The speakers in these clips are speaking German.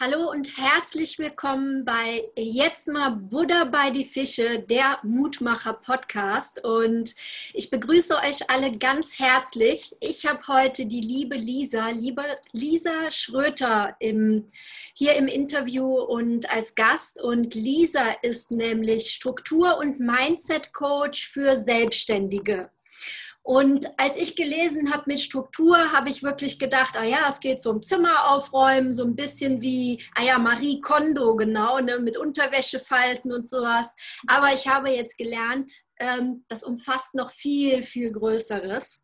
Hallo und herzlich willkommen bei Jetzt mal Buddha bei die Fische, der Mutmacher Podcast. Und ich begrüße euch alle ganz herzlich. Ich habe heute die liebe Lisa, liebe Lisa Schröter im, hier im Interview und als Gast. Und Lisa ist nämlich Struktur- und Mindset-Coach für Selbstständige. Und als ich gelesen habe mit Struktur, habe ich wirklich gedacht, ah ja, es geht so um Zimmer aufräumen, so ein bisschen wie, ah ja, Marie Kondo, genau, ne, mit Unterwäschefalten und sowas. Aber ich habe jetzt gelernt, ähm, das umfasst noch viel, viel Größeres.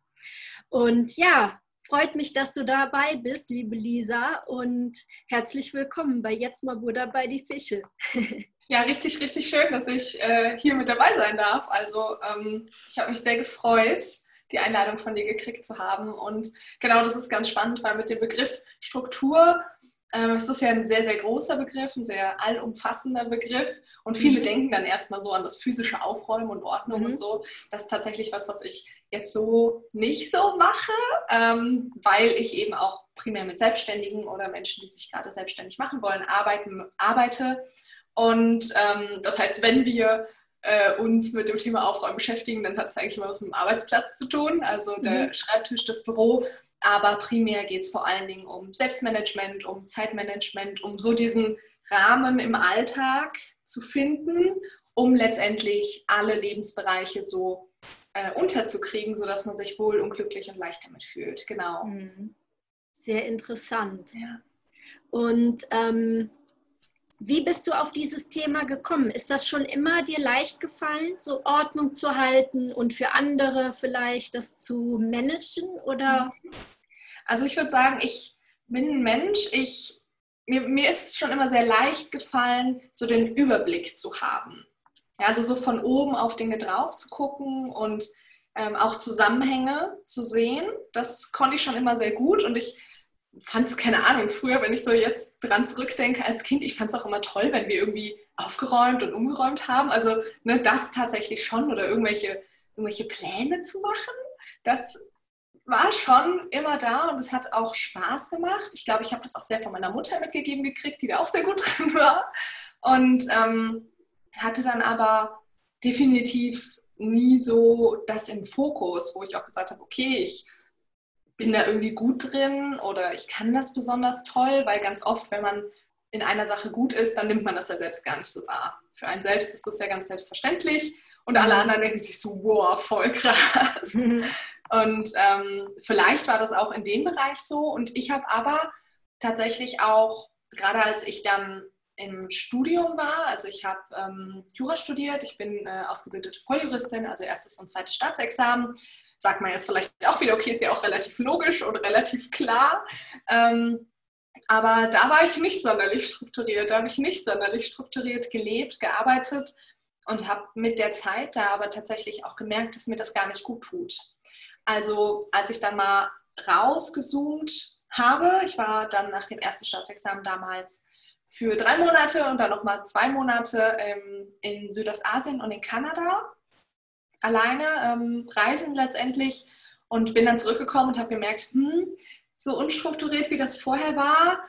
Und ja, freut mich, dass du dabei bist, liebe Lisa. Und herzlich willkommen bei Jetzt mal Buddha bei die Fische. Ja, richtig, richtig schön, dass ich äh, hier mit dabei sein darf. Also ähm, ich habe mich sehr gefreut die Einladung von dir gekriegt zu haben. Und genau das ist ganz spannend, weil mit dem Begriff Struktur ähm, ist das ja ein sehr, sehr großer Begriff, ein sehr allumfassender Begriff. Und viele mhm. denken dann erstmal so an das physische Aufräumen und Ordnung mhm. und so. Das ist tatsächlich was, was ich jetzt so nicht so mache, ähm, weil ich eben auch primär mit Selbstständigen oder Menschen, die sich gerade selbstständig machen wollen, arbeiten, arbeite. Und ähm, das heißt, wenn wir äh, uns mit dem Thema Aufräumen beschäftigen, dann hat es eigentlich immer was mit dem Arbeitsplatz zu tun, also der mhm. Schreibtisch, das Büro. Aber primär geht es vor allen Dingen um Selbstmanagement, um Zeitmanagement, um so diesen Rahmen im Alltag zu finden, um letztendlich alle Lebensbereiche so äh, unterzukriegen, sodass man sich wohl und glücklich und leicht damit fühlt. Genau. Mhm. Sehr interessant. Ja. Und ähm, wie bist du auf dieses Thema gekommen? Ist das schon immer dir leicht gefallen, so Ordnung zu halten und für andere vielleicht das zu managen? Oder? Also ich würde sagen, ich bin ein Mensch, ich, mir, mir ist es schon immer sehr leicht gefallen, so den Überblick zu haben. Ja, also so von oben auf Dinge drauf zu gucken und ähm, auch Zusammenhänge zu sehen. Das konnte ich schon immer sehr gut und ich fand es, keine Ahnung, früher, wenn ich so jetzt dran zurückdenke als Kind, ich fand es auch immer toll, wenn wir irgendwie aufgeräumt und umgeräumt haben. Also ne, das tatsächlich schon oder irgendwelche, irgendwelche Pläne zu machen, das war schon immer da und es hat auch Spaß gemacht. Ich glaube, ich habe das auch sehr von meiner Mutter mitgegeben gekriegt, die da auch sehr gut drin war. Und ähm, hatte dann aber definitiv nie so das im Fokus, wo ich auch gesagt habe, okay, ich bin da irgendwie gut drin oder ich kann das besonders toll, weil ganz oft, wenn man in einer Sache gut ist, dann nimmt man das ja selbst gar nicht so wahr. Für einen selbst ist das ja ganz selbstverständlich und alle mhm. anderen denken sich so, wow, voll krass. Mhm. Und ähm, vielleicht war das auch in dem Bereich so und ich habe aber tatsächlich auch, gerade als ich dann im Studium war, also ich habe ähm, Jura studiert, ich bin äh, ausgebildete Volljuristin, also erstes und zweites Staatsexamen, sagt man jetzt vielleicht auch wieder, okay, ist ja auch relativ logisch und relativ klar. Ähm, aber da war ich nicht sonderlich strukturiert, da habe ich nicht sonderlich strukturiert gelebt, gearbeitet und habe mit der Zeit da aber tatsächlich auch gemerkt, dass mir das gar nicht gut tut. Also als ich dann mal rausgezoomt habe, ich war dann nach dem ersten Staatsexamen damals für drei Monate und dann nochmal zwei Monate ähm, in Südostasien und in Kanada alleine ähm, reisen letztendlich und bin dann zurückgekommen und habe gemerkt, hm, so unstrukturiert wie das vorher war,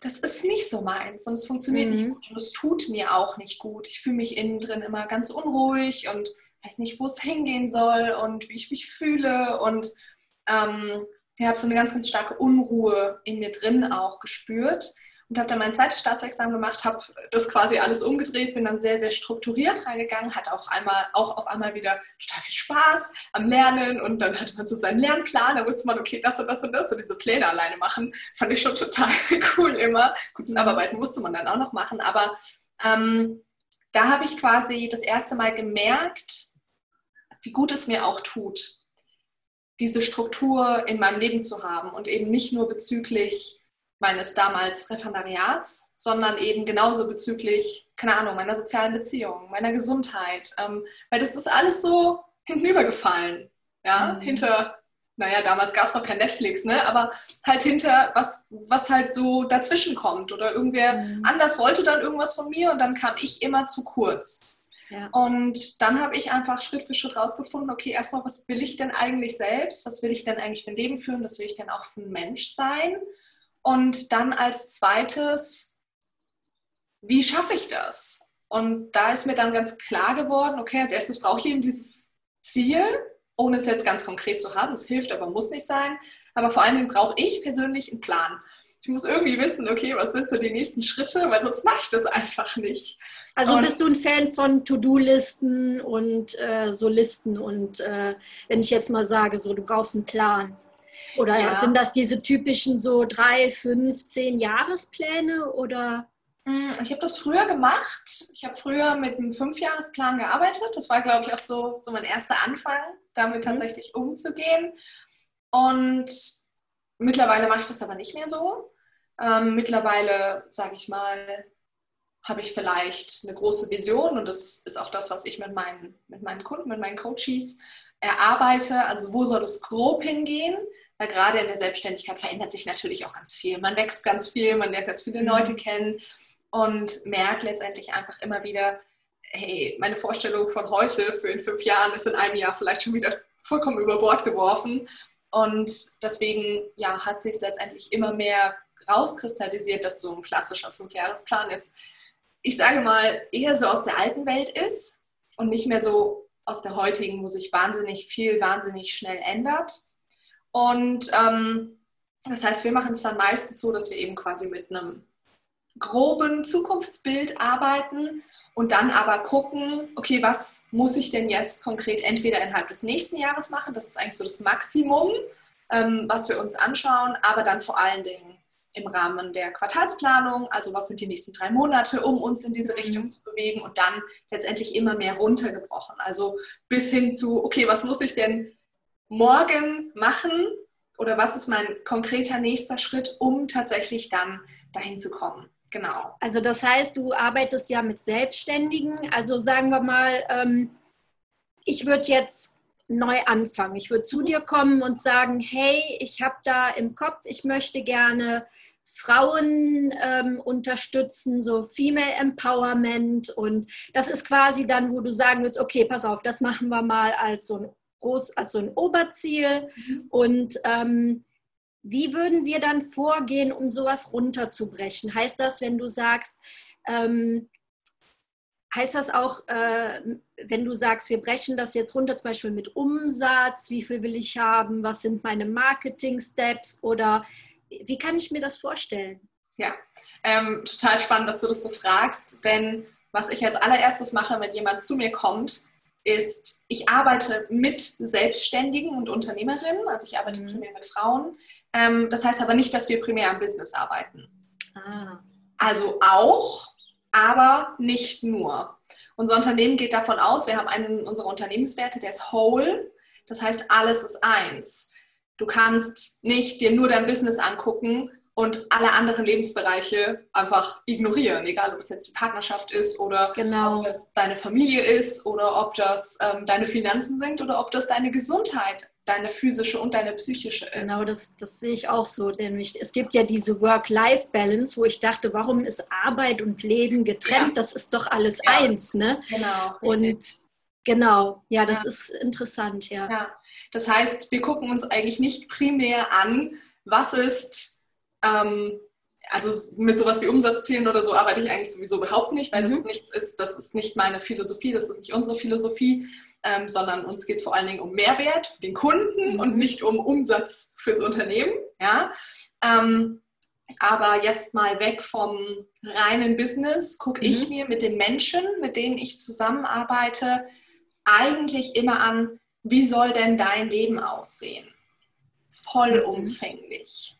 das ist nicht so meins und es funktioniert mhm. nicht gut und es tut mir auch nicht gut. Ich fühle mich innen drin immer ganz unruhig und weiß nicht, wo es hingehen soll und wie ich mich fühle und ähm, ich habe so eine ganz, ganz starke Unruhe in mir drin auch gespürt und habe dann mein zweites Staatsexamen gemacht, habe das quasi alles umgedreht, bin dann sehr, sehr strukturiert reingegangen, hatte auch einmal, auch auf einmal wieder total viel Spaß am Lernen und dann hatte man so seinen Lernplan, da wusste man, okay, das und das und das und diese Pläne alleine machen, fand ich schon total cool immer. Gut, das Abarbeiten musste man dann auch noch machen, aber ähm, da habe ich quasi das erste Mal gemerkt, wie gut es mir auch tut, diese Struktur in meinem Leben zu haben und eben nicht nur bezüglich meines damals Referendariats, sondern eben genauso bezüglich, keine Ahnung, meiner sozialen Beziehungen, meiner Gesundheit. Ähm, weil das ist alles so hintenübergefallen. Ja, mhm. hinter, naja, damals gab es noch kein Netflix, ne? Aber halt hinter, was, was halt so dazwischen kommt. Oder irgendwer mhm. anders wollte dann irgendwas von mir und dann kam ich immer zu kurz. Ja. Und dann habe ich einfach Schritt für Schritt rausgefunden, okay, erstmal, was will ich denn eigentlich selbst? Was will ich denn eigentlich für ein Leben führen? Was will ich denn auch für ein Mensch sein? Und dann als zweites wie schaffe ich das? Und da ist mir dann ganz klar geworden, okay, als erstes brauche ich eben dieses Ziel, ohne es jetzt ganz konkret zu haben. Es hilft, aber muss nicht sein. Aber vor allen Dingen brauche ich persönlich einen Plan. Ich muss irgendwie wissen, okay, was sind so die nächsten Schritte, weil sonst mache ich das einfach nicht. Also und bist du ein Fan von To-Do-Listen und äh, so Listen und äh, wenn ich jetzt mal sage, so du brauchst einen Plan. Oder ja. sind das diese typischen so drei, fünf, zehn Jahrespläne oder? Hm, ich habe das früher gemacht. Ich habe früher mit einem Fünfjahresplan gearbeitet. Das war, glaube ich, auch so, so mein erster Anfang, damit mhm. tatsächlich umzugehen. Und mittlerweile mache ich das aber nicht mehr so. Ähm, mittlerweile, sage ich mal, habe ich vielleicht eine große Vision und das ist auch das, was ich mit meinen, mit meinen Kunden, mit meinen Coaches erarbeite. Also wo soll es grob hingehen? Weil gerade in der Selbstständigkeit verändert sich natürlich auch ganz viel. Man wächst ganz viel, man lernt ganz viele mhm. Leute kennen und merkt letztendlich einfach immer wieder, hey, meine Vorstellung von heute für in fünf Jahren ist in einem Jahr vielleicht schon wieder vollkommen über Bord geworfen. Und deswegen ja, hat sich es letztendlich immer mehr rauskristallisiert, dass so ein klassischer Fünfjahresplan jetzt, ich sage mal, eher so aus der alten Welt ist und nicht mehr so aus der heutigen, wo sich wahnsinnig viel, wahnsinnig schnell ändert. Und ähm, das heißt, wir machen es dann meistens so, dass wir eben quasi mit einem groben Zukunftsbild arbeiten und dann aber gucken, okay, was muss ich denn jetzt konkret entweder innerhalb des nächsten Jahres machen, das ist eigentlich so das Maximum, ähm, was wir uns anschauen, aber dann vor allen Dingen im Rahmen der Quartalsplanung, also was sind die nächsten drei Monate, um uns in diese Richtung mhm. zu bewegen und dann letztendlich immer mehr runtergebrochen. Also bis hin zu, okay, was muss ich denn morgen machen oder was ist mein konkreter nächster Schritt, um tatsächlich dann dahin zu kommen. Genau. Also das heißt, du arbeitest ja mit Selbstständigen. Also sagen wir mal, ähm, ich würde jetzt neu anfangen. Ich würde zu dir kommen und sagen, hey, ich habe da im Kopf, ich möchte gerne Frauen ähm, unterstützen, so Female Empowerment. Und das ist quasi dann, wo du sagen würdest, okay, pass auf, das machen wir mal als so ein groß, als so ein Oberziel. Mhm. Und ähm, wie würden wir dann vorgehen, um sowas runterzubrechen? Heißt das, wenn du sagst, ähm, heißt das auch, äh, wenn du sagst, wir brechen das jetzt runter, zum Beispiel mit Umsatz, wie viel will ich haben, was sind meine Marketing-Steps oder wie kann ich mir das vorstellen? Ja, ähm, total spannend, dass du das so fragst, denn was ich als allererstes mache, wenn jemand zu mir kommt, ist, ich arbeite mit Selbstständigen und Unternehmerinnen, also ich arbeite mhm. primär mit Frauen. Ähm, das heißt aber nicht, dass wir primär am Business arbeiten. Ah. Also auch, aber nicht nur. Unser Unternehmen geht davon aus, wir haben einen unserer Unternehmenswerte, der ist whole. Das heißt, alles ist eins. Du kannst nicht dir nur dein Business angucken und alle anderen Lebensbereiche einfach ignorieren, egal ob es jetzt die Partnerschaft ist oder genau. ob es deine Familie ist oder ob das ähm, deine Finanzen sind oder ob das deine Gesundheit, deine physische und deine psychische ist. Genau, das, das sehe ich auch so. Denn es gibt ja diese Work-Life-Balance, wo ich dachte, warum ist Arbeit und Leben getrennt? Ja. Das ist doch alles ja. eins, ne? Genau. Richtig. Und genau, ja, das ja. ist interessant, ja. ja. Das heißt, wir gucken uns eigentlich nicht primär an, was ist ähm, also mit sowas wie Umsatzzielen oder so arbeite ich eigentlich sowieso überhaupt nicht, weil mhm. das nichts ist, das ist nicht meine Philosophie, das ist nicht unsere Philosophie, ähm, sondern uns geht es vor allen Dingen um Mehrwert für den Kunden mhm. und nicht um Umsatz fürs Unternehmen. Ja? Ähm, aber jetzt mal weg vom reinen Business, gucke mhm. ich mir mit den Menschen, mit denen ich zusammenarbeite, eigentlich immer an, wie soll denn dein Leben aussehen? Vollumfänglich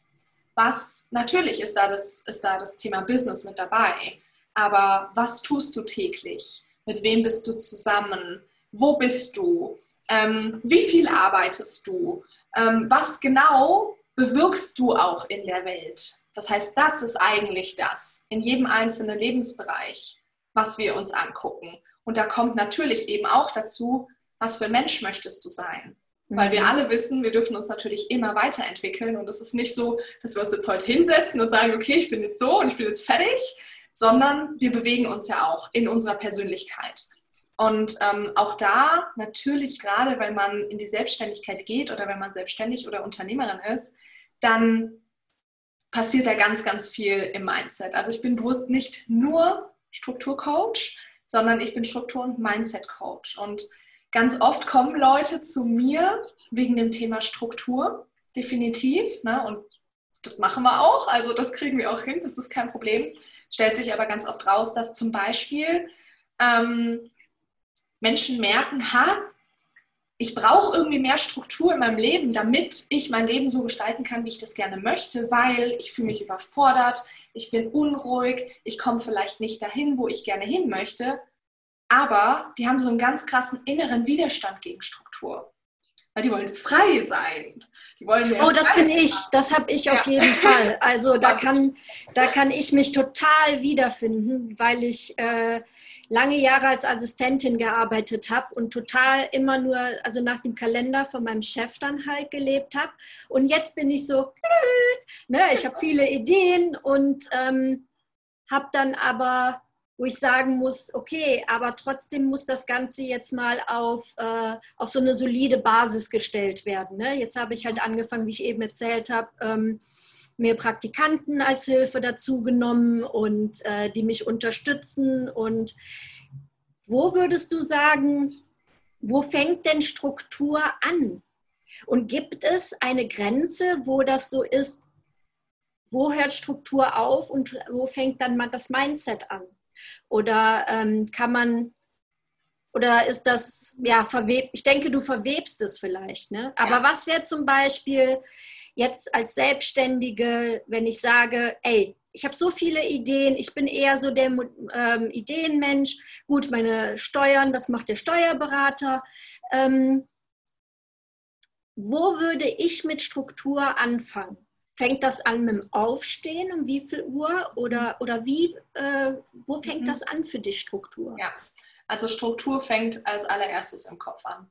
was natürlich ist da das, ist da das Thema Business mit dabei, aber was tust du täglich? Mit wem bist du zusammen? Wo bist du? Ähm, wie viel arbeitest du? Ähm, was genau bewirkst du auch in der Welt? Das heißt, das ist eigentlich das in jedem einzelnen Lebensbereich, was wir uns angucken. Und da kommt natürlich eben auch dazu, was für ein Mensch möchtest du sein? Weil wir mhm. alle wissen, wir dürfen uns natürlich immer weiterentwickeln. Und es ist nicht so, dass wir uns jetzt heute hinsetzen und sagen, okay, ich bin jetzt so und ich bin jetzt fertig, sondern wir bewegen uns ja auch in unserer Persönlichkeit. Und ähm, auch da natürlich gerade, wenn man in die Selbstständigkeit geht oder wenn man selbstständig oder Unternehmerin ist, dann passiert da ganz, ganz viel im Mindset. Also ich bin bewusst nicht nur Strukturcoach, sondern ich bin Struktur- und Mindset-Coach. Und ganz oft kommen Leute zu mir wegen dem Thema Struktur, definitiv. Ne? Und das machen wir auch, also das kriegen wir auch hin, das ist kein Problem. Stellt sich aber ganz oft raus, dass zum Beispiel ähm, Menschen merken, ha, ich brauche irgendwie mehr Struktur in meinem Leben, damit ich mein Leben so gestalten kann, wie ich das gerne möchte, weil ich fühle mich überfordert, ich bin unruhig, ich komme vielleicht nicht dahin, wo ich gerne hin möchte. Aber die haben so einen ganz krassen inneren Widerstand gegen Struktur. Weil die wollen frei sein. Die wollen oh, das bin ich. Das habe ich ja. auf jeden Fall. Also da kann, da kann ich mich total wiederfinden, weil ich äh, lange Jahre als Assistentin gearbeitet habe und total immer nur, also nach dem Kalender von meinem Chef dann halt gelebt habe. Und jetzt bin ich so, ne, ich habe viele Ideen und ähm, habe dann aber, wo ich sagen muss, okay, aber trotzdem muss das Ganze jetzt mal auf, äh, auf so eine solide Basis gestellt werden. Ne? Jetzt habe ich halt angefangen, wie ich eben erzählt habe, ähm, mir Praktikanten als Hilfe dazu genommen und äh, die mich unterstützen. Und wo würdest du sagen, wo fängt denn Struktur an? Und gibt es eine Grenze, wo das so ist, wo hört Struktur auf und wo fängt dann das Mindset an? Oder ähm, kann man, oder ist das, ja, verwebt, ich denke, du verwebst es vielleicht, ne? Aber ja. was wäre zum Beispiel, jetzt als Selbstständige, wenn ich sage, ey, ich habe so viele Ideen, ich bin eher so der ähm, Ideenmensch. Gut, meine Steuern, das macht der Steuerberater. Ähm, wo würde ich mit Struktur anfangen? Fängt das an mit dem Aufstehen? Um wie viel Uhr? Oder, oder wie, äh, wo fängt mhm. das an für dich, Struktur? Ja, also Struktur fängt als allererstes im Kopf an.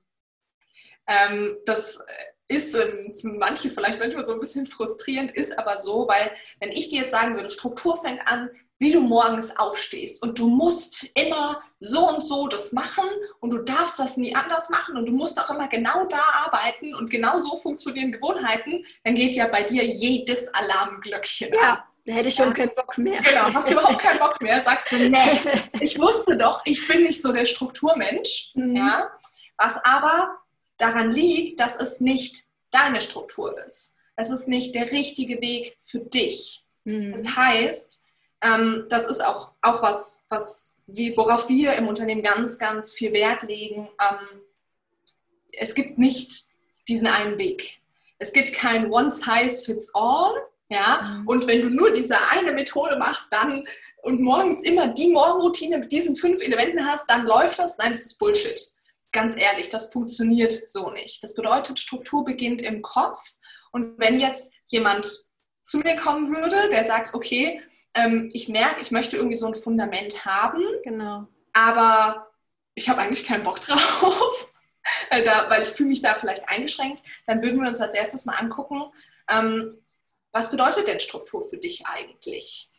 Ähm, das ist für manche vielleicht manchmal so ein bisschen frustrierend, ist aber so, weil wenn ich dir jetzt sagen würde, Struktur fängt an, wie du morgens aufstehst und du musst immer so und so das machen und du darfst das nie anders machen und du musst auch immer genau da arbeiten und genau so funktionieren Gewohnheiten, dann geht ja bei dir jedes Alarmglöckchen ja. an. Da hätte ich schon ja. keinen Bock mehr. Genau, hast du überhaupt keinen Bock mehr, sagst du, nee, ich wusste doch, ich bin nicht so der Strukturmensch. Mhm. Ja? Was aber daran liegt, dass es nicht deine Struktur ist. Es ist nicht der richtige Weg für dich. Mhm. Das heißt, ähm, das ist auch, auch was, was wie, worauf wir im Unternehmen ganz, ganz viel Wert legen. Ähm, es gibt nicht diesen einen Weg. Es gibt kein One Size Fits All. Ja? Mhm. Und wenn du nur diese eine Methode machst, dann und morgens immer die Morgenroutine mit diesen fünf Elementen hast, dann läuft das. Nein, das ist Bullshit ganz ehrlich, das funktioniert so nicht. Das bedeutet, Struktur beginnt im Kopf. Und wenn jetzt jemand zu mir kommen würde, der sagt, okay, ähm, ich merke, ich möchte irgendwie so ein Fundament haben, genau. aber ich habe eigentlich keinen Bock drauf, da, weil ich fühle mich da vielleicht eingeschränkt, dann würden wir uns als erstes mal angucken, ähm, was bedeutet denn Struktur für dich eigentlich?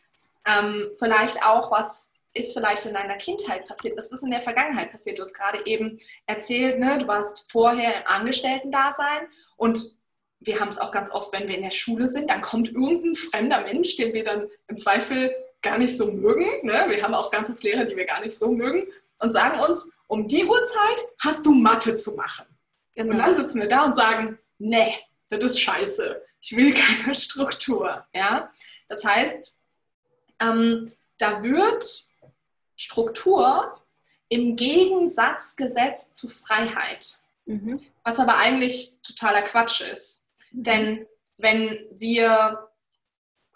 Ähm, vielleicht auch, was ist vielleicht in deiner Kindheit passiert, was ist in der Vergangenheit passiert. Du hast gerade eben erzählt, ne, du warst vorher im Angestellten-Dasein und wir haben es auch ganz oft, wenn wir in der Schule sind, dann kommt irgendein fremder Mensch, den wir dann im Zweifel gar nicht so mögen. Ne? Wir haben auch ganz viele Lehrer, die wir gar nicht so mögen und sagen uns, um die Uhrzeit hast du Mathe zu machen. Genau. Und dann sitzen wir da und sagen, nee, das ist scheiße. Ich will keine Struktur. Ja? Das heißt, ähm, da wird Struktur im Gegensatz gesetzt zu Freiheit. Mhm. Was aber eigentlich totaler Quatsch ist. Mhm. Denn wenn wir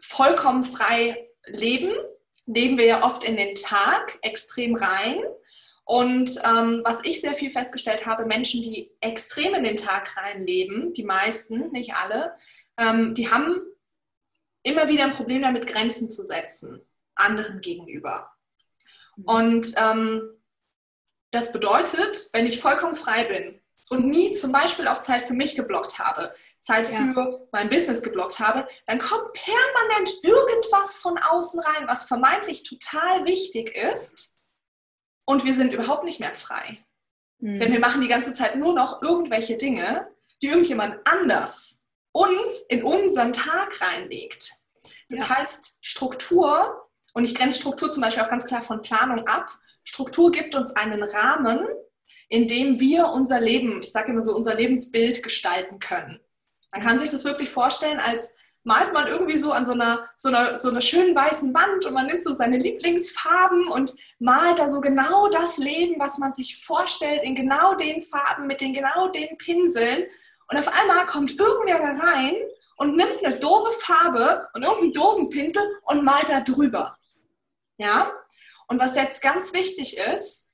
vollkommen frei leben, leben wir ja oft in den Tag extrem rein. Und ähm, was ich sehr viel festgestellt habe, Menschen, die extrem in den Tag rein leben, die meisten, nicht alle, ähm, die haben immer wieder ein Problem damit, Grenzen zu setzen, anderen gegenüber. Und ähm, das bedeutet, wenn ich vollkommen frei bin und nie zum Beispiel auch Zeit für mich geblockt habe, Zeit ja. für mein Business geblockt habe, dann kommt permanent irgendwas von außen rein, was vermeintlich total wichtig ist. Und wir sind überhaupt nicht mehr frei. Mhm. Denn wir machen die ganze Zeit nur noch irgendwelche Dinge, die irgendjemand anders uns in unseren Tag reinlegt. Das ja. heißt, Struktur, und ich grenze Struktur zum Beispiel auch ganz klar von Planung ab, Struktur gibt uns einen Rahmen, in dem wir unser Leben, ich sage immer so, unser Lebensbild gestalten können. Man kann sich das wirklich vorstellen als malt man irgendwie so an so einer, so, einer, so einer schönen weißen Wand und man nimmt so seine Lieblingsfarben und malt da so genau das Leben, was man sich vorstellt, in genau den Farben, mit den genau den Pinseln. Und auf einmal kommt irgendwer da rein und nimmt eine doofe Farbe und irgendeinen doofen Pinsel und malt da drüber. Ja? Und was jetzt ganz wichtig ist,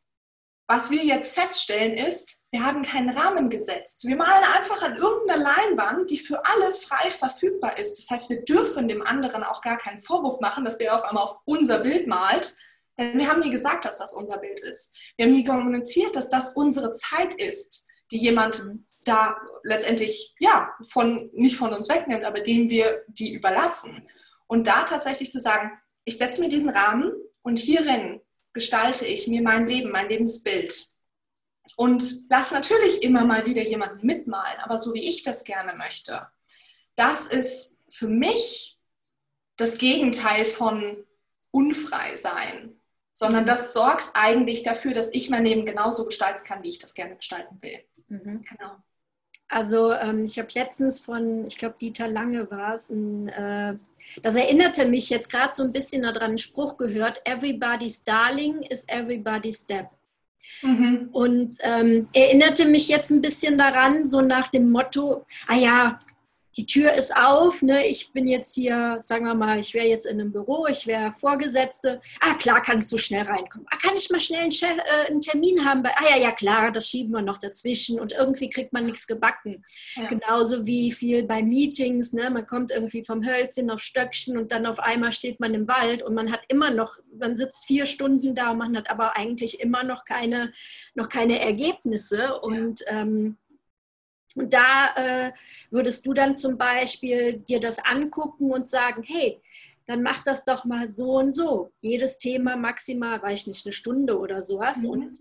was wir jetzt feststellen ist, wir haben keinen Rahmen gesetzt. Wir malen einfach an irgendeiner Leinwand, die für alle frei verfügbar ist. Das heißt, wir dürfen dem anderen auch gar keinen Vorwurf machen, dass der auf einmal auf unser Bild malt. Denn wir haben nie gesagt, dass das unser Bild ist. Wir haben nie kommuniziert, dass das unsere Zeit ist, die jemand da letztendlich, ja, von, nicht von uns wegnimmt, aber dem wir die überlassen. Und da tatsächlich zu sagen, ich setze mir diesen Rahmen und hierin gestalte ich mir mein Leben, mein Lebensbild. Und lass natürlich immer mal wieder jemanden mitmalen, aber so wie ich das gerne möchte. Das ist für mich das Gegenteil von unfrei sein, sondern das sorgt eigentlich dafür, dass ich mein Leben genauso gestalten kann, wie ich das gerne gestalten will. Mhm. Genau. Also ähm, ich habe letztens von, ich glaube Dieter Lange war es, äh, das erinnerte mich jetzt gerade so ein bisschen daran, einen Spruch gehört, Everybody's Darling is everybody's Step. Mhm. Und ähm, erinnerte mich jetzt ein bisschen daran, so nach dem Motto, ah ja, die Tür ist auf, ne? ich bin jetzt hier, sagen wir mal, ich wäre jetzt in einem Büro, ich wäre Vorgesetzte. Ah, klar, kannst du schnell reinkommen. Ah, kann ich mal schnell einen, Chef, äh, einen, Termin haben? Bei, ah ja, ja, klar, das schieben wir noch dazwischen und irgendwie kriegt man nichts gebacken. Ja. Genauso wie viel bei Meetings, ne? man kommt irgendwie vom Hölzchen auf Stöckchen und dann auf einmal steht man im Wald und man hat immer noch, man sitzt vier Stunden da und man hat aber eigentlich immer noch keine, noch keine Ergebnisse und ja. ähm, und da äh, würdest du dann zum Beispiel dir das angucken und sagen, hey, dann mach das doch mal so und so. Jedes Thema maximal, weiß ich nicht, eine Stunde oder sowas. Mhm. Und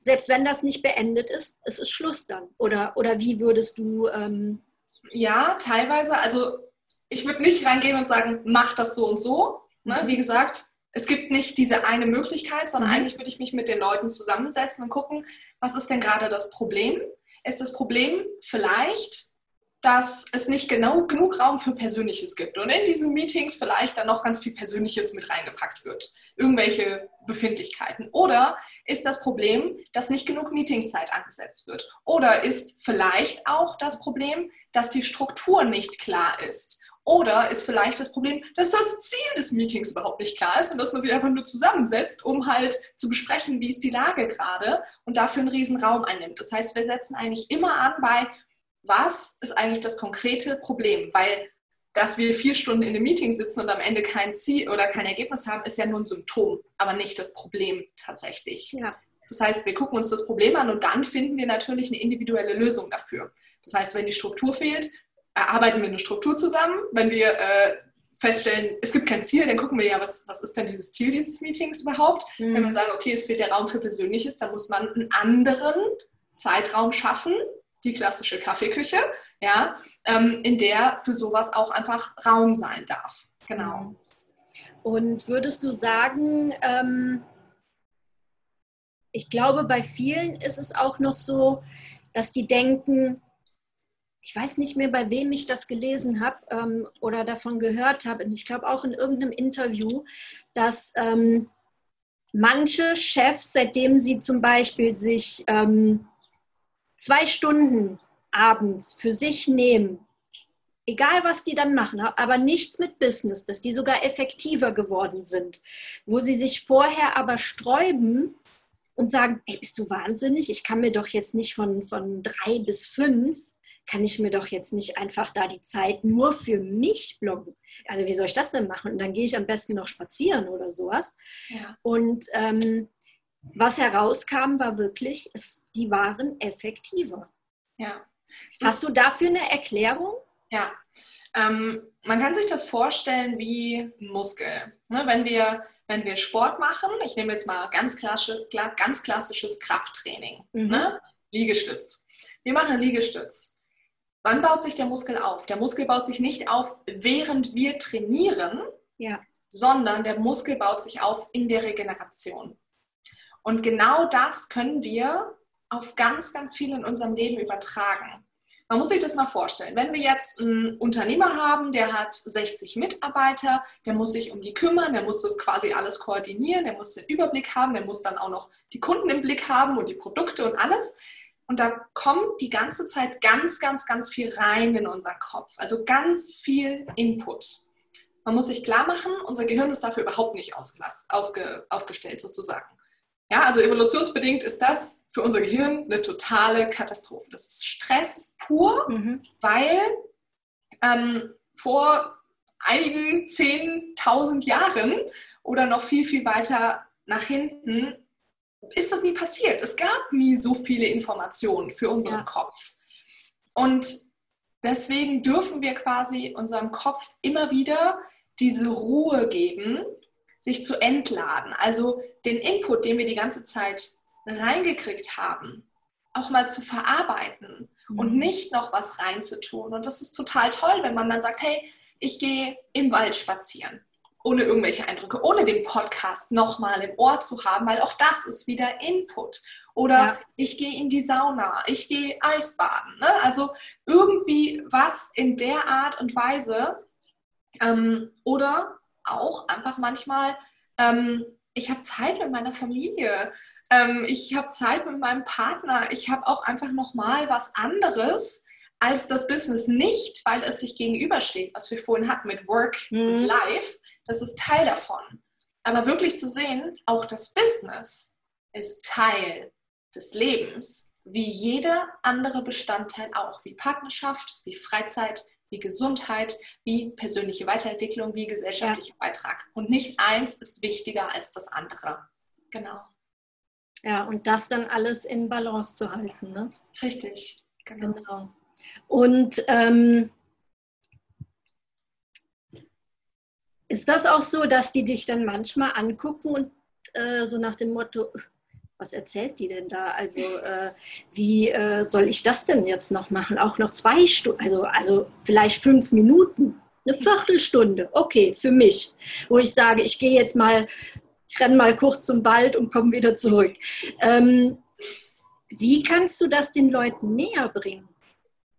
selbst wenn das nicht beendet ist, es ist Schluss dann. Oder, oder wie würdest du... Ähm ja, teilweise. Also ich würde nicht reingehen und sagen, mach das so und so. Ne? Mhm. Wie gesagt, es gibt nicht diese eine Möglichkeit, sondern mhm. eigentlich würde ich mich mit den Leuten zusammensetzen und gucken, was ist denn gerade das Problem? Ist das Problem vielleicht, dass es nicht genau genug Raum für Persönliches gibt und in diesen Meetings vielleicht dann noch ganz viel Persönliches mit reingepackt wird. Irgendwelche Befindlichkeiten. Oder ist das Problem, dass nicht genug Meetingzeit angesetzt wird? Oder ist vielleicht auch das Problem, dass die Struktur nicht klar ist? Oder ist vielleicht das Problem, dass das Ziel des Meetings überhaupt nicht klar ist und dass man sich einfach nur zusammensetzt, um halt zu besprechen, wie ist die Lage gerade und dafür einen riesen Raum einnimmt. Das heißt, wir setzen eigentlich immer an bei, was ist eigentlich das konkrete Problem? Weil dass wir vier Stunden in einem Meeting sitzen und am Ende kein Ziel oder kein Ergebnis haben, ist ja nur ein Symptom, aber nicht das Problem tatsächlich. Ja. Das heißt, wir gucken uns das Problem an und dann finden wir natürlich eine individuelle Lösung dafür. Das heißt, wenn die Struktur fehlt, erarbeiten wir eine Struktur zusammen. Wenn wir äh, feststellen, es gibt kein Ziel, dann gucken wir ja, was, was ist denn dieses Ziel dieses Meetings überhaupt? Mhm. Wenn wir sagen, okay, es fehlt der Raum für Persönliches, dann muss man einen anderen Zeitraum schaffen, die klassische Kaffeeküche, ja, ähm, in der für sowas auch einfach Raum sein darf. Genau. Und würdest du sagen, ähm, ich glaube, bei vielen ist es auch noch so, dass die denken, ich weiß nicht mehr, bei wem ich das gelesen habe ähm, oder davon gehört habe, ich glaube auch in irgendeinem Interview, dass ähm, manche Chefs, seitdem sie zum Beispiel sich ähm, zwei Stunden abends für sich nehmen, egal was die dann machen, aber nichts mit Business, dass die sogar effektiver geworden sind, wo sie sich vorher aber sträuben und sagen, ey, bist du wahnsinnig? Ich kann mir doch jetzt nicht von, von drei bis fünf kann ich mir doch jetzt nicht einfach da die Zeit nur für mich blocken. Also wie soll ich das denn machen? Und dann gehe ich am besten noch spazieren oder sowas. Ja. Und ähm, was herauskam, war wirklich, es, die waren effektiver. Ja. Hast du dafür eine Erklärung? Ja. Ähm, man kann sich das vorstellen wie ein Muskel. Ne, wenn, wir, wenn wir Sport machen, ich nehme jetzt mal ganz, klassisch, ganz klassisches Krafttraining, mhm. ne? Liegestütz. Wir machen Liegestütz Wann baut sich der Muskel auf? Der Muskel baut sich nicht auf, während wir trainieren, Ja. Sondern der Muskel baut sich auf in der Regeneration. Und genau das können wir auf ganz, ganz viel in unserem Leben übertragen. Man muss sich das mal vorstellen. Wenn wir jetzt einen Unternehmer haben, der hat 60 Mitarbeiter, der muss sich um die kümmern, der muss das quasi alles koordinieren, der muss den Überblick haben, der muss dann auch noch die Kunden im Blick haben und die Produkte und alles. Und da kommt die ganze Zeit ganz, ganz, ganz viel rein in unseren Kopf. Also ganz viel Input. Man muss sich klar machen, unser Gehirn ist dafür überhaupt nicht ausge, ausgestellt sozusagen. Ja, also evolutionsbedingt ist das für unser Gehirn eine totale Katastrophe. Das ist Stress pur, mhm. weil ähm, vor einigen 10.000 Jahren oder noch viel, viel weiter nach hinten ist das nie passiert. Es gab nie so viele Informationen für unseren ja. Kopf. Und deswegen dürfen wir quasi unserem Kopf immer wieder diese Ruhe geben, sich zu entladen. Also den Input, den wir die ganze Zeit reingekriegt haben, auch mal zu verarbeiten mhm. und nicht noch was reinzutun. Und das ist total toll, wenn man dann sagt, hey, ich gehe im Wald spazieren, ohne irgendwelche Eindrücke, ohne den Podcast nochmal im Ohr zu haben, weil auch das ist wieder Input. Oder ja. ich gehe in die Sauna, ich gehe Eisbaden. Ne? Also irgendwie was in der Art und Weise. Ähm, oder auch einfach manchmal, ähm, ich habe Zeit mit meiner Familie, ähm, ich habe Zeit mit meinem Partner, ich habe auch einfach nochmal was anderes als das Business nicht, weil es sich gegenübersteht, was wir vorhin hatten mit Work mhm. Life. Das ist Teil davon. Aber wirklich zu sehen, auch das Business ist Teil des Lebens, wie jeder andere Bestandteil auch, wie Partnerschaft, wie Freizeit, wie Gesundheit, wie persönliche Weiterentwicklung, wie gesellschaftlicher ja. Beitrag. Und nicht eins ist wichtiger als das andere. Genau. Ja, und das dann alles in Balance zu halten. Ne? Richtig, genau. genau. Und ähm, ist das auch so, dass die dich dann manchmal angucken und äh, so nach dem Motto, was erzählt die denn da? Also äh, wie äh, soll ich das denn jetzt noch machen? Auch noch zwei Stunden, also, also vielleicht fünf Minuten, eine Viertelstunde, okay, für mich, wo ich sage, ich gehe jetzt mal, ich renne mal kurz zum Wald und komme wieder zurück. Ähm, wie kannst du das den Leuten näher bringen?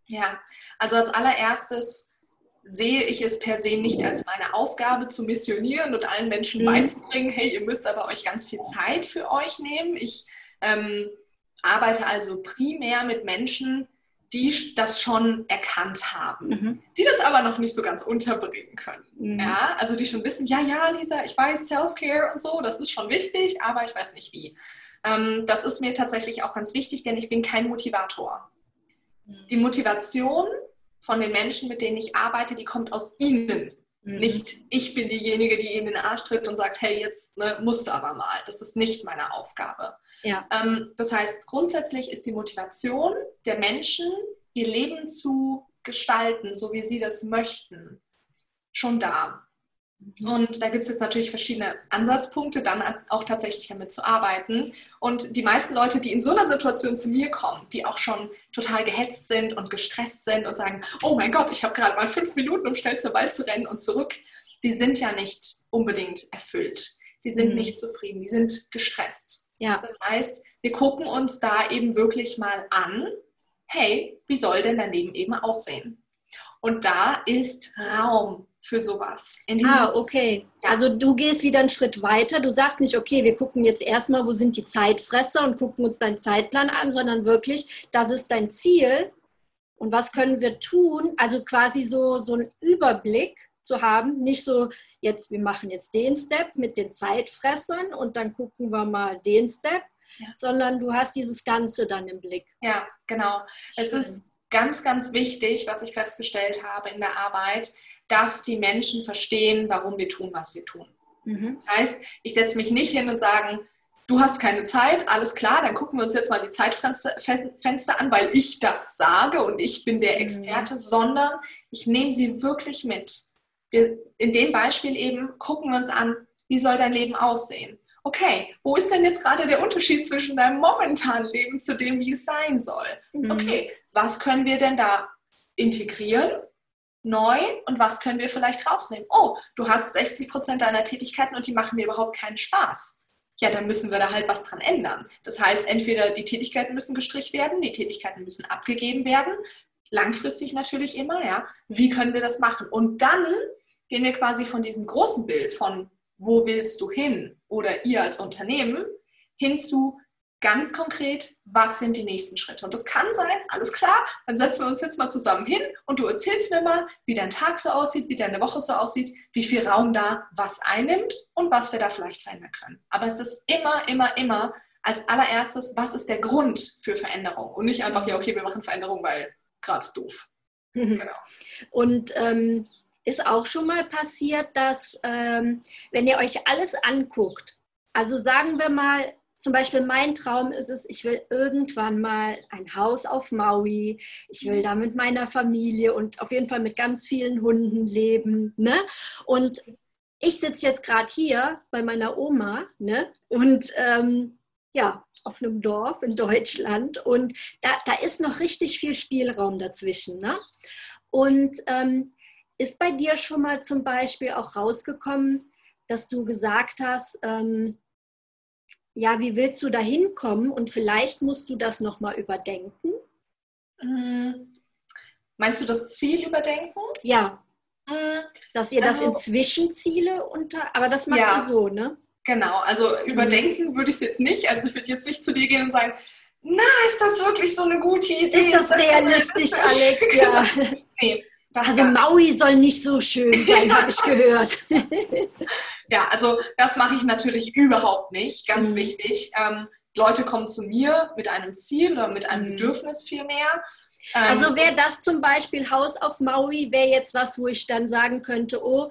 Ja, also als allererstes sehe ich es per se nicht als meine Aufgabe zu missionieren und allen Menschen mhm. beizubringen, hey, ihr müsst aber euch ganz viel Zeit für euch nehmen. Ich ähm, arbeite also primär mit Menschen, die das schon erkannt haben, mhm. die das aber noch nicht so ganz unterbringen können. Mhm. Ja, also die schon wissen, ja, ja, Lisa, ich weiß Self-Care und so, das ist schon wichtig, aber ich weiß nicht wie. Ähm, das ist mir tatsächlich auch ganz wichtig, denn ich bin kein Motivator. Mhm. Die Motivation von den Menschen, mit denen ich arbeite, die kommt aus ihnen. Mhm. Nicht ich bin diejenige, die ihnen den Arsch tritt und sagt, hey, jetzt ne, musst du aber mal. Das ist nicht meine Aufgabe. Ja. Ähm, das heißt, grundsätzlich ist die Motivation der Menschen, ihr Leben zu gestalten, so wie sie das möchten, schon da. Mhm. Und da gibt es jetzt natürlich verschiedene Ansatzpunkte, dann auch tatsächlich damit zu arbeiten. Und die meisten Leute, die in so einer Situation zu mir kommen, die auch schon total gehetzt sind und gestresst sind und sagen, oh mein Gott, ich habe gerade mal fünf Minuten, um schnell zur Wald zu rennen und zurück, die sind ja nicht unbedingt erfüllt. Die sind mhm. nicht zufrieden, die sind gestresst. Ja. Das heißt, wir gucken uns da eben wirklich mal an, hey, wie soll denn dein Leben eben aussehen? Und da ist Raum für sowas. ah, okay. Ja. Also du gehst wieder einen Schritt weiter. Du sagst nicht, okay, wir gucken jetzt erstmal, wo sind die Zeitfresser und gucken uns deinen Zeitplan an, sondern wirklich, das ist dein Ziel und was können wir tun? Also quasi so, so einen Überblick zu haben. Nicht so, jetzt, wir machen jetzt den Step mit den Zeitfressern und dann gucken wir mal den Step, ja. sondern du hast dieses Ganze dann im Blick. Ja, genau. Schön. Es ist ganz, ganz wichtig, was ich festgestellt habe in der Arbeit, dass die Menschen verstehen, warum wir tun, was wir tun. Mhm. Das heißt, ich setze mich nicht hin und sage, du hast keine Zeit, alles klar, dann gucken wir uns jetzt mal die Zeitfenster an, weil ich das sage und ich bin der mhm. Experte, mhm. sondern ich nehme sie wirklich mit. Wir, in dem Beispiel eben gucken wir uns an, wie soll dein Leben aussehen? Okay, wo ist denn jetzt gerade der Unterschied zwischen deinem momentanen Leben zu dem, wie es sein soll? Mhm. Okay, was können wir denn da integrieren? Neu und was können wir vielleicht rausnehmen? Oh, du hast 60 Prozent deiner Tätigkeiten und die machen dir überhaupt keinen Spaß. Ja, dann müssen wir da halt was dran ändern. Das heißt, entweder die Tätigkeiten müssen gestrichen werden, die Tätigkeiten müssen abgegeben werden, langfristig natürlich immer, ja. Wie können wir das machen? Und dann gehen wir quasi von diesem großen Bild von wo willst du hin oder ihr als Unternehmen hin zu ganz konkret, was sind die nächsten Schritte. Und das kann sein, alles klar, dann setzen wir uns jetzt mal zusammen hin und du erzählst mir mal, wie dein Tag so aussieht, wie deine Woche so aussieht, wie viel Raum da was einnimmt und was wir da vielleicht verändern können. Aber es ist immer, immer, immer als allererstes, was ist der Grund für Veränderung und nicht einfach, ja, okay, wir machen Veränderung, weil gerade ist doof. Genau. Und ähm, ist auch schon mal passiert, dass ähm, wenn ihr euch alles anguckt, also sagen wir mal, zum Beispiel mein Traum ist es, ich will irgendwann mal ein Haus auf Maui. Ich will da mit meiner Familie und auf jeden Fall mit ganz vielen Hunden leben. Ne? Und ich sitze jetzt gerade hier bei meiner Oma ne? und ähm, ja, auf einem Dorf in Deutschland und da, da ist noch richtig viel Spielraum dazwischen. Ne? Und ähm, ist bei dir schon mal zum Beispiel auch rausgekommen, dass du gesagt hast, ähm, ja, wie willst du da hinkommen und vielleicht musst du das nochmal überdenken? Mhm. Meinst du das Ziel überdenken? Ja. Mhm. Dass ihr also, das in Zwischenziele unter, aber das macht ja, ihr so, ne? Genau, also überdenken mhm. würde ich es jetzt nicht. Also ich würde jetzt nicht zu dir gehen und sagen, na, ist das wirklich so eine gute Idee? Ist das, ist das realistisch, Alex? Ja. nee, also Maui soll nicht so schön sein, habe ich gehört. ja, also das mache ich natürlich überhaupt nicht. Ganz mhm. wichtig. Ähm, Leute kommen zu mir mit einem Ziel oder mit einem mhm. Bedürfnis vielmehr. Ähm, also wäre das zum Beispiel Haus auf Maui, wäre jetzt was, wo ich dann sagen könnte, oh,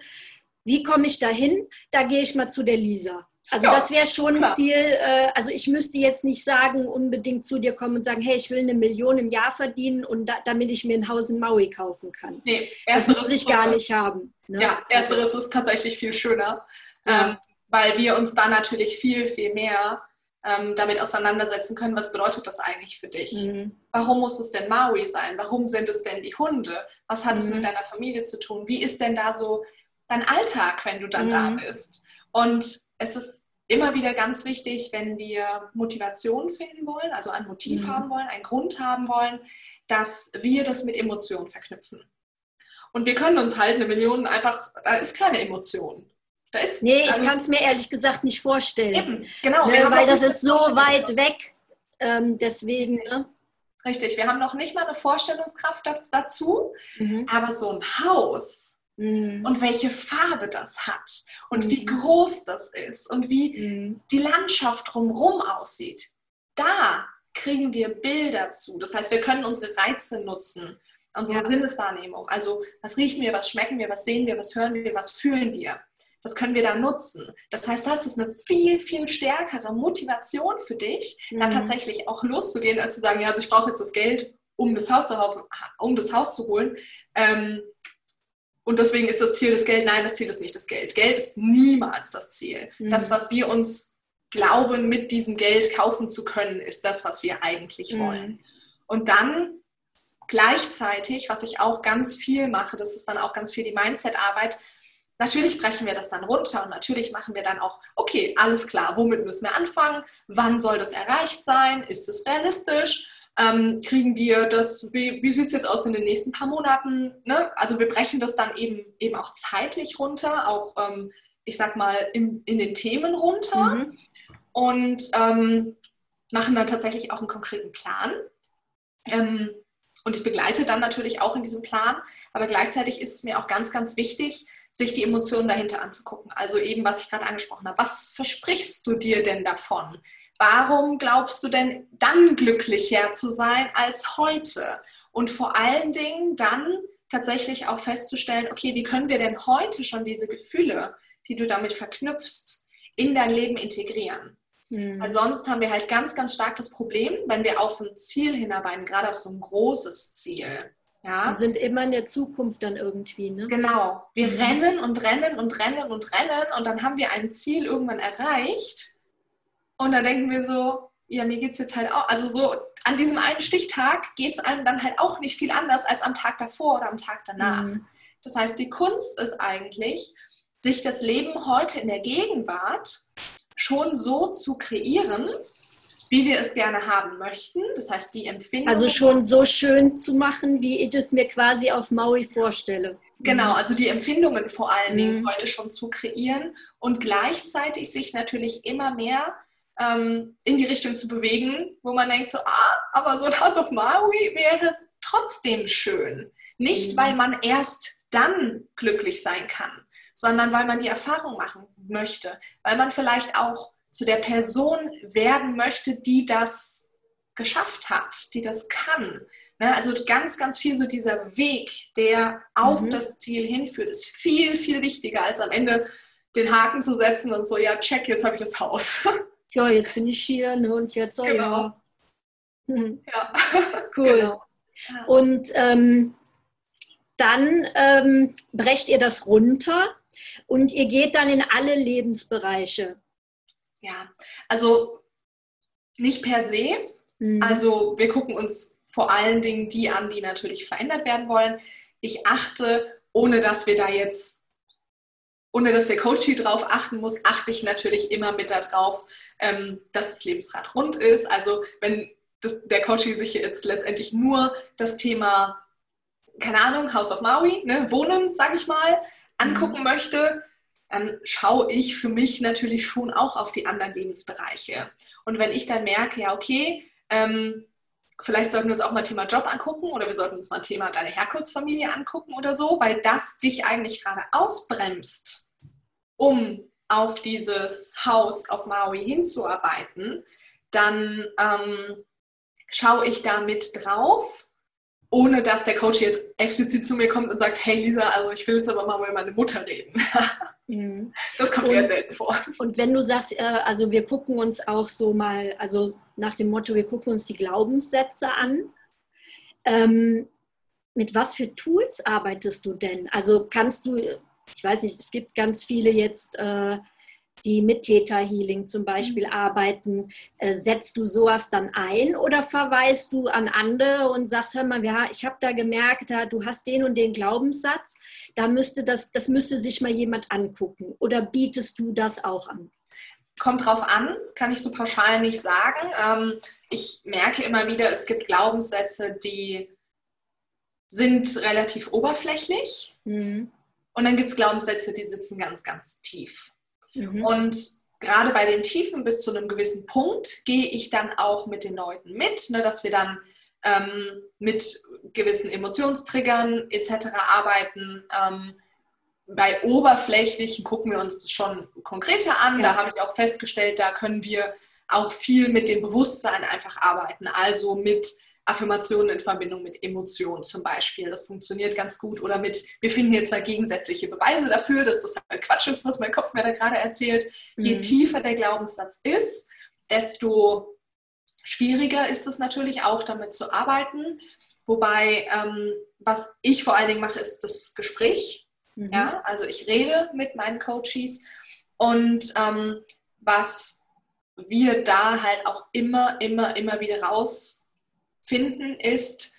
wie komme ich da hin? Da gehe ich mal zu der Lisa. Also ja, das wäre schon ein Ziel. Äh, also ich müsste jetzt nicht sagen, unbedingt zu dir kommen und sagen, hey, ich will eine Million im Jahr verdienen und da, damit ich mir ein Haus in Maui kaufen kann. Nee, das muss ich gar nicht haben. Ne? Ja, ersteres ist tatsächlich viel schöner, ja. ähm, weil wir uns da natürlich viel, viel mehr ähm, damit auseinandersetzen können, was bedeutet das eigentlich für dich? Mhm. Warum muss es denn Maui sein? Warum sind es denn die Hunde? Was hat mhm. es mit deiner Familie zu tun? Wie ist denn da so dein Alltag, wenn du dann mhm. da bist? Und es ist immer wieder ganz wichtig, wenn wir Motivation finden wollen, also ein Motiv mhm. haben wollen, einen Grund haben wollen, dass wir das mit Emotionen verknüpfen. Und wir können uns halt eine Million einfach, da ist keine Emotion. Da ist, nee, ich also, kann es mir ehrlich gesagt nicht vorstellen. Eben, genau. Ne, weil das ist so weit weg. Ähm, deswegen. Ne? Richtig, wir haben noch nicht mal eine Vorstellungskraft dazu, mhm. aber so ein Haus, Mhm. Und welche Farbe das hat und mhm. wie groß das ist und wie mhm. die Landschaft drumherum aussieht. Da kriegen wir Bilder zu. Das heißt, wir können unsere Reize nutzen, unsere ja. Sinneswahrnehmung. Also, was riechen wir, was schmecken wir, was sehen wir, was hören wir, was fühlen wir. Das können wir da nutzen. Das heißt, das ist eine viel, viel stärkere Motivation für dich, mhm. da tatsächlich auch loszugehen, als zu sagen, ja, also ich brauche jetzt das Geld, um das Haus zu, um das Haus zu holen. Ähm, und deswegen ist das Ziel das Geld. Nein, das Ziel ist nicht das Geld. Geld ist niemals das Ziel. Mhm. Das, was wir uns glauben, mit diesem Geld kaufen zu können, ist das, was wir eigentlich mhm. wollen. Und dann gleichzeitig, was ich auch ganz viel mache, das ist dann auch ganz viel die Mindset-Arbeit, Natürlich brechen wir das dann runter und natürlich machen wir dann auch, okay, alles klar, womit müssen wir anfangen? Wann soll das erreicht sein? Ist es realistisch? Ähm, kriegen wir das, wie, wie sieht es jetzt aus in den nächsten paar Monaten? Ne? Also wir brechen das dann eben, eben auch zeitlich runter, auch ähm, ich sag mal in, in den Themen runter mhm. und ähm, machen dann tatsächlich auch einen konkreten Plan. Ähm, und ich begleite dann natürlich auch in diesem Plan, aber gleichzeitig ist es mir auch ganz, ganz wichtig, sich die Emotionen dahinter anzugucken. Also eben, was ich gerade angesprochen habe. Was versprichst du dir denn davon? Warum glaubst du denn dann glücklicher zu sein als heute? Und vor allen Dingen dann tatsächlich auch festzustellen, okay, wie können wir denn heute schon diese Gefühle, die du damit verknüpfst, in dein Leben integrieren? Mhm. Weil sonst haben wir halt ganz, ganz stark das Problem, wenn wir auf ein Ziel hinarbeiten, gerade auf so ein großes Ziel. Ja. Wir sind immer in der Zukunft dann irgendwie, ne? Genau. Wir mhm. rennen und rennen und rennen und rennen und dann haben wir ein Ziel irgendwann erreicht und da denken wir so, ja, mir geht es jetzt halt auch, also so an diesem einen Stichtag geht es einem dann halt auch nicht viel anders als am Tag davor oder am Tag danach. Mhm. Das heißt, die Kunst ist eigentlich, sich das Leben heute in der Gegenwart schon so zu kreieren, wie wir es gerne haben möchten. Das heißt, die Empfindung. Also schon so schön zu machen, wie ich es mir quasi auf Maui vorstelle. Genau, also die Empfindungen vor allen Dingen mhm. heute schon zu kreieren und gleichzeitig sich natürlich immer mehr ähm, in die Richtung zu bewegen, wo man denkt so, ah, aber so das auf Maui wäre trotzdem schön. Nicht, mhm. weil man erst dann glücklich sein kann, sondern weil man die Erfahrung machen möchte, weil man vielleicht auch zu der Person werden möchte, die das geschafft hat, die das kann. Ne? Also ganz, ganz viel so dieser Weg, der auf mhm. das Ziel hinführt, ist viel, viel wichtiger, als am Ende den Haken zu setzen und so, ja, check, jetzt habe ich das Haus. Ja, jetzt bin ich hier ne, und jetzt, oh genau. ja. Hm. ja. Cool. Genau. Und ähm, dann ähm, brecht ihr das runter und ihr geht dann in alle Lebensbereiche. Ja, also nicht per se. Mhm. Also wir gucken uns vor allen Dingen die an, die natürlich verändert werden wollen. Ich achte, ohne dass wir da jetzt, ohne dass der Coach hier drauf achten muss, achte ich natürlich immer mit darauf, ähm, dass das Lebensrad rund ist. Also wenn das, der Coach sich jetzt letztendlich nur das Thema, keine Ahnung, House of Maui, ne, Wohnen, sage ich mal, angucken mhm. möchte, dann schaue ich für mich natürlich schon auch auf die anderen Lebensbereiche. Und wenn ich dann merke, ja, okay, ähm, vielleicht sollten wir uns auch mal Thema Job angucken oder wir sollten uns mal Thema deine Herkunftsfamilie angucken oder so, weil das dich eigentlich gerade ausbremst, um auf dieses Haus auf Maui hinzuarbeiten, dann ähm, schaue ich da mit drauf, ohne dass der Coach jetzt explizit zu mir kommt und sagt, hey Lisa, also ich will jetzt aber mal über meine Mutter reden. Mhm. Das kommt und, eher selten vor. Und wenn du sagst, äh, also wir gucken uns auch so mal, also nach dem Motto, wir gucken uns die Glaubenssätze an. Ähm, mit was für Tools arbeitest du denn? Also kannst du, ich weiß nicht, es gibt ganz viele jetzt äh, die mit Theta Healing zum Beispiel mhm. arbeiten, äh, setzt du sowas dann ein oder verweist du an andere und sagst, hör mal, ja, ich habe da gemerkt, da, du hast den und den Glaubenssatz, da müsste das, das müsste sich mal jemand angucken oder bietest du das auch an? Kommt drauf an, kann ich so pauschal nicht sagen. Ähm, ich merke immer wieder, es gibt Glaubenssätze, die sind relativ oberflächlich. Mhm. Und dann gibt es Glaubenssätze, die sitzen ganz, ganz tief. Mhm. Und gerade bei den Tiefen bis zu einem gewissen Punkt gehe ich dann auch mit den Leuten mit, ne, dass wir dann ähm, mit gewissen Emotionstriggern etc. arbeiten. Ähm, bei oberflächlichen gucken wir uns das schon konkreter an. Ja. Da habe ich auch festgestellt, da können wir auch viel mit dem Bewusstsein einfach arbeiten. Also mit Affirmationen in Verbindung mit Emotionen zum Beispiel. Das funktioniert ganz gut. Oder mit, wir finden hier zwei gegensätzliche Beweise dafür, dass das halt Quatsch ist, was mein Kopf mir da gerade erzählt. Je mhm. tiefer der Glaubenssatz ist, desto schwieriger ist es natürlich auch, damit zu arbeiten. Wobei, ähm, was ich vor allen Dingen mache, ist das Gespräch. Mhm. Ja, also ich rede mit meinen Coaches und ähm, was wir da halt auch immer, immer, immer wieder raus finden, ist,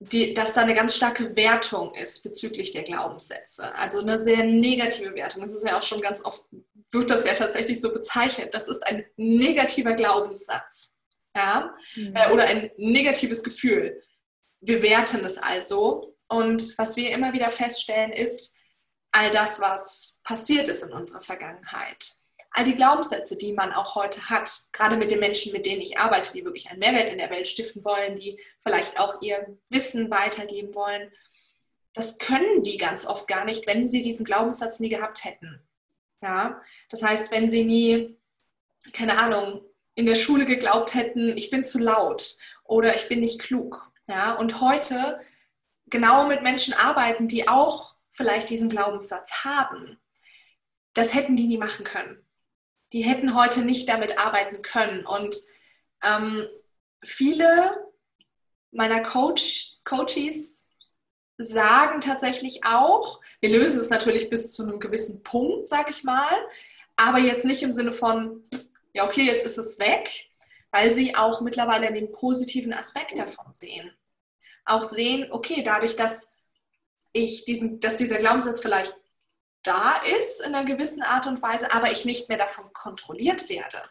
die, dass da eine ganz starke Wertung ist bezüglich der Glaubenssätze. Also eine sehr negative Wertung. Das ist ja auch schon ganz oft, wird das ja tatsächlich so bezeichnet. Das ist ein negativer Glaubenssatz. Ja? Mhm. Äh, oder ein negatives Gefühl. Wir werten es also. Und was wir immer wieder feststellen, ist, all das, was passiert ist in unserer Vergangenheit, all die Glaubenssätze, die man auch heute hat, gerade mit den Menschen, mit denen ich arbeite, die wirklich einen Mehrwert in der Welt stiften wollen, die vielleicht auch ihr Wissen weitergeben wollen, das können die ganz oft gar nicht, wenn sie diesen Glaubenssatz nie gehabt hätten. Ja, das heißt, wenn sie nie, keine Ahnung, in der Schule geglaubt hätten, ich bin zu laut oder ich bin nicht klug. Ja, und heute genau mit Menschen arbeiten, die auch vielleicht diesen Glaubenssatz haben. Das hätten die nie machen können die hätten heute nicht damit arbeiten können. Und ähm, viele meiner Coach, Coaches sagen tatsächlich auch, wir lösen es natürlich bis zu einem gewissen Punkt, sag ich mal, aber jetzt nicht im Sinne von, ja, okay, jetzt ist es weg, weil sie auch mittlerweile den positiven Aspekt davon sehen. Auch sehen, okay, dadurch, dass ich diesen, dass dieser Glaubenssatz vielleicht da ist in einer gewissen Art und Weise, aber ich nicht mehr davon kontrolliert werde.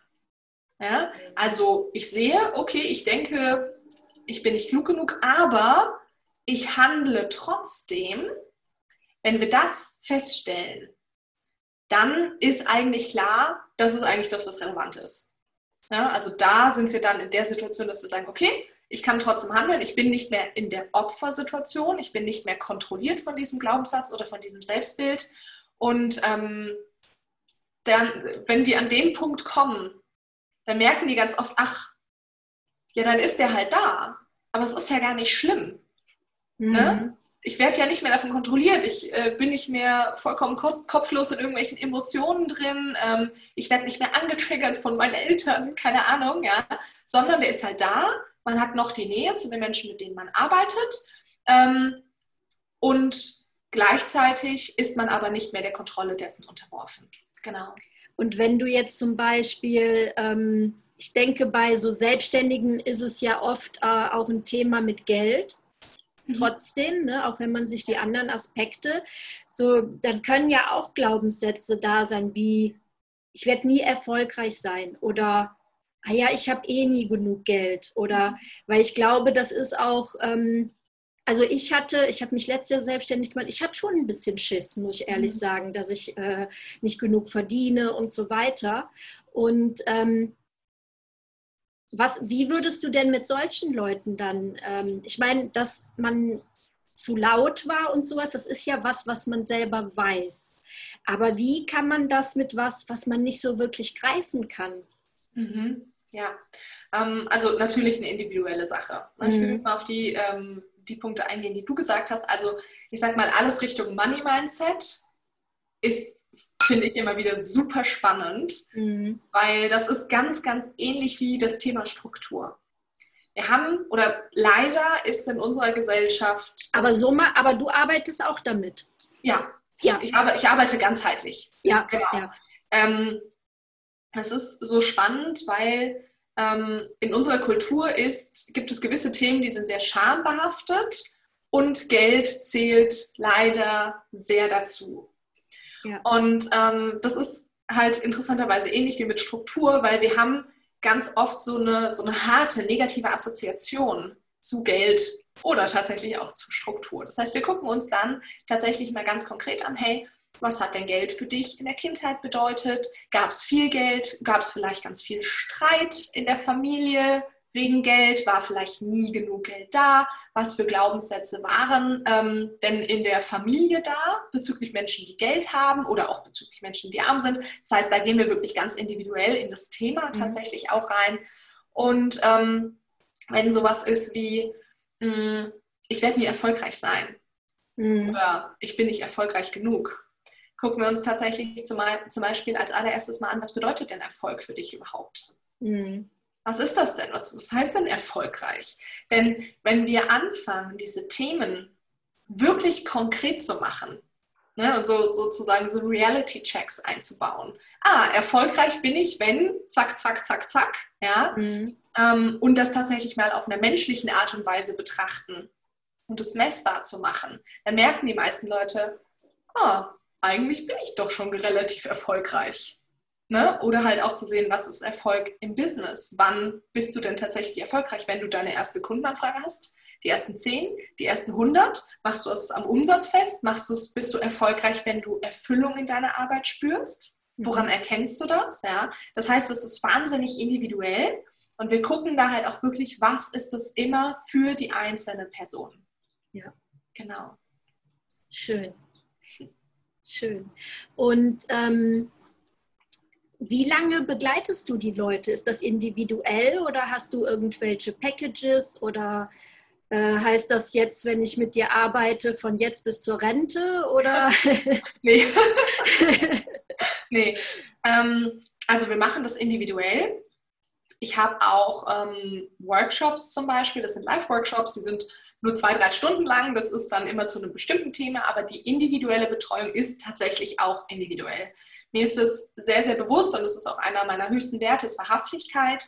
Ja? Also ich sehe, okay, ich denke, ich bin nicht klug genug, aber ich handle trotzdem. Wenn wir das feststellen, dann ist eigentlich klar, das ist eigentlich das, was relevant ist. Ja, also da sind wir dann in der Situation, dass wir sagen, okay, ich kann trotzdem handeln, ich bin nicht mehr in der Opfersituation, ich bin nicht mehr kontrolliert von diesem Glaubenssatz oder von diesem Selbstbild. Und ähm, dann, wenn die an den Punkt kommen, dann merken die ganz oft, ach, ja, dann ist der halt da. Aber es ist ja gar nicht schlimm. Mhm. Ne? Ich werde ja nicht mehr davon kontrolliert. Ich äh, bin nicht mehr vollkommen kopflos in irgendwelchen Emotionen drin. Ähm, ich werde nicht mehr angetriggert von meinen Eltern, keine Ahnung, ja. Sondern der ist halt da. Man hat noch die Nähe zu den Menschen, mit denen man arbeitet. Ähm, und gleichzeitig ist man aber nicht mehr der Kontrolle dessen unterworfen. Genau. Und wenn du jetzt zum Beispiel, ähm, ich denke, bei so Selbstständigen ist es ja oft äh, auch ein Thema mit Geld. Mhm. Trotzdem, ne, auch wenn man sich die anderen Aspekte, so, dann können ja auch Glaubenssätze da sein, wie ich werde nie erfolgreich sein oder ah ja, ich habe eh nie genug Geld oder weil ich glaube, das ist auch ähm, also ich hatte, ich habe mich letztes Jahr selbstständig gemacht, ich hatte schon ein bisschen Schiss, muss ich ehrlich mhm. sagen, dass ich äh, nicht genug verdiene und so weiter. Und ähm, was, wie würdest du denn mit solchen Leuten dann, ähm, ich meine, dass man zu laut war und sowas, das ist ja was, was man selber weiß. Aber wie kann man das mit was, was man nicht so wirklich greifen kann? Mhm. Ja, ähm, also natürlich eine individuelle Sache. Ich will mhm. jetzt mal auf die ähm, die Punkte eingehen, die du gesagt hast. Also ich sag mal, alles Richtung Money Mindset ist, finde ich immer wieder super spannend, mhm. weil das ist ganz, ganz ähnlich wie das Thema Struktur. Wir haben, oder leider ist in unserer Gesellschaft. Aber so mal, aber du arbeitest auch damit. Ja, ja. Ich, arbeite, ich arbeite ganzheitlich. Ja, genau. Ja. Ähm, es ist so spannend, weil in unserer Kultur ist, gibt es gewisse Themen, die sind sehr schambehaftet und Geld zählt leider sehr dazu. Ja. Und ähm, das ist halt interessanterweise ähnlich wie mit Struktur, weil wir haben ganz oft so eine, so eine harte negative Assoziation zu Geld oder tatsächlich auch zu Struktur. Das heißt, wir gucken uns dann tatsächlich mal ganz konkret an, hey, was hat denn Geld für dich in der Kindheit bedeutet? Gab es viel Geld? Gab es vielleicht ganz viel Streit in der Familie wegen Geld? War vielleicht nie genug Geld da? Was für Glaubenssätze waren ähm, denn in der Familie da bezüglich Menschen, die Geld haben oder auch bezüglich Menschen, die arm sind? Das heißt, da gehen wir wirklich ganz individuell in das Thema mhm. tatsächlich mhm. auch rein. Und ähm, wenn sowas ist wie, mh, hm, ich werde nie erfolgreich sein mhm. oder ich bin nicht erfolgreich genug gucken wir uns tatsächlich zum, Beispiel als allererstes mal an, was bedeutet denn Erfolg für dich überhaupt? Mhm. Was ist das denn? Was, was heißt denn erfolgreich? Denn wenn wir anfangen, diese Themen wirklich konkret zu machen, ne, und so, sozusagen so Reality-Checks einzubauen. Ah, erfolgreich bin ich, wenn, zack, zack, zack, zack, ja, mhm. ähm, und das tatsächlich mal auf einer menschlichen Art und Weise betrachten und es messbar zu machen, dann merken die meisten Leute, ah, eigentlich bin ich doch schon relativ erfolgreich. Ne? Oder halt auch zu sehen, was ist Erfolg im Business? Wann bist du denn tatsächlich erfolgreich, wenn du deine erste Kundenanfrage hast? Die ersten 10, die ersten 100? Machst du es am Umsatz fest? Machst du es, bist du erfolgreich, wenn du Erfüllung in deiner Arbeit spürst? Woran mhm. erkennst du das? Ja? Das heißt, es ist wahnsinnig individuell und wir gucken da halt auch wirklich, was ist das immer für die einzelne Person. Ja, genau. Schön. Schön. Und ähm, wie lange begleitest du die Leute? Ist das individuell oder hast du irgendwelche Packages oder äh, heißt das jetzt, wenn ich mit dir arbeite, von jetzt bis zur Rente oder? nee. nee. Ähm, also wir machen das individuell. Ich habe auch ähm, Workshops zum Beispiel, das sind Live-Workshops, die sind nur zwei, drei Stunden lang. Das ist dann immer zu einem bestimmten Thema, aber die individuelle Betreuung ist tatsächlich auch individuell. Mir ist es sehr, sehr bewusst und es ist auch einer meiner höchsten Werte, ist Wahrhaftigkeit.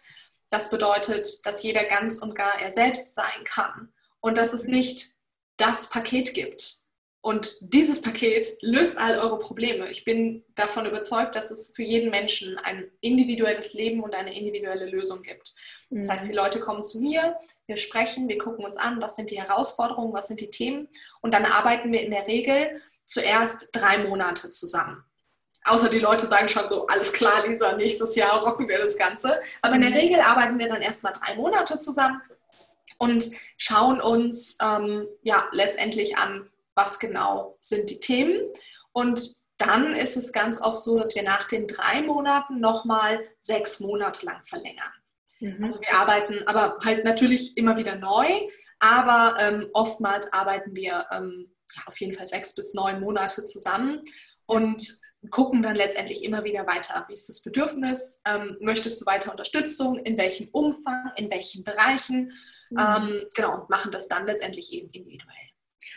Das bedeutet, dass jeder ganz und gar er selbst sein kann und dass es nicht das Paket gibt. Und dieses Paket löst all eure Probleme. Ich bin davon überzeugt, dass es für jeden Menschen ein individuelles Leben und eine individuelle Lösung gibt. Das heißt, die mhm. Leute kommen zu mir, wir sprechen, wir gucken uns an, was sind die Herausforderungen, was sind die Themen und dann arbeiten wir in der Regel zuerst drei Monate zusammen. Außer die Leute sagen schon so, alles klar, Lisa, nächstes Jahr rocken wir das Ganze. Aber in der mhm. Regel arbeiten wir dann erstmal drei Monate zusammen und schauen uns ähm, ja letztendlich an, was genau sind die Themen. Und dann ist es ganz oft so, dass wir nach den drei Monaten nochmal sechs Monate lang verlängern. Mhm. Also wir arbeiten aber halt natürlich immer wieder neu, aber ähm, oftmals arbeiten wir ähm, ja, auf jeden Fall sechs bis neun Monate zusammen und gucken dann letztendlich immer wieder weiter. Wie ist das Bedürfnis? Ähm, möchtest du weiter Unterstützung? In welchem Umfang? In welchen Bereichen? Mhm. Ähm, genau, und machen das dann letztendlich eben individuell.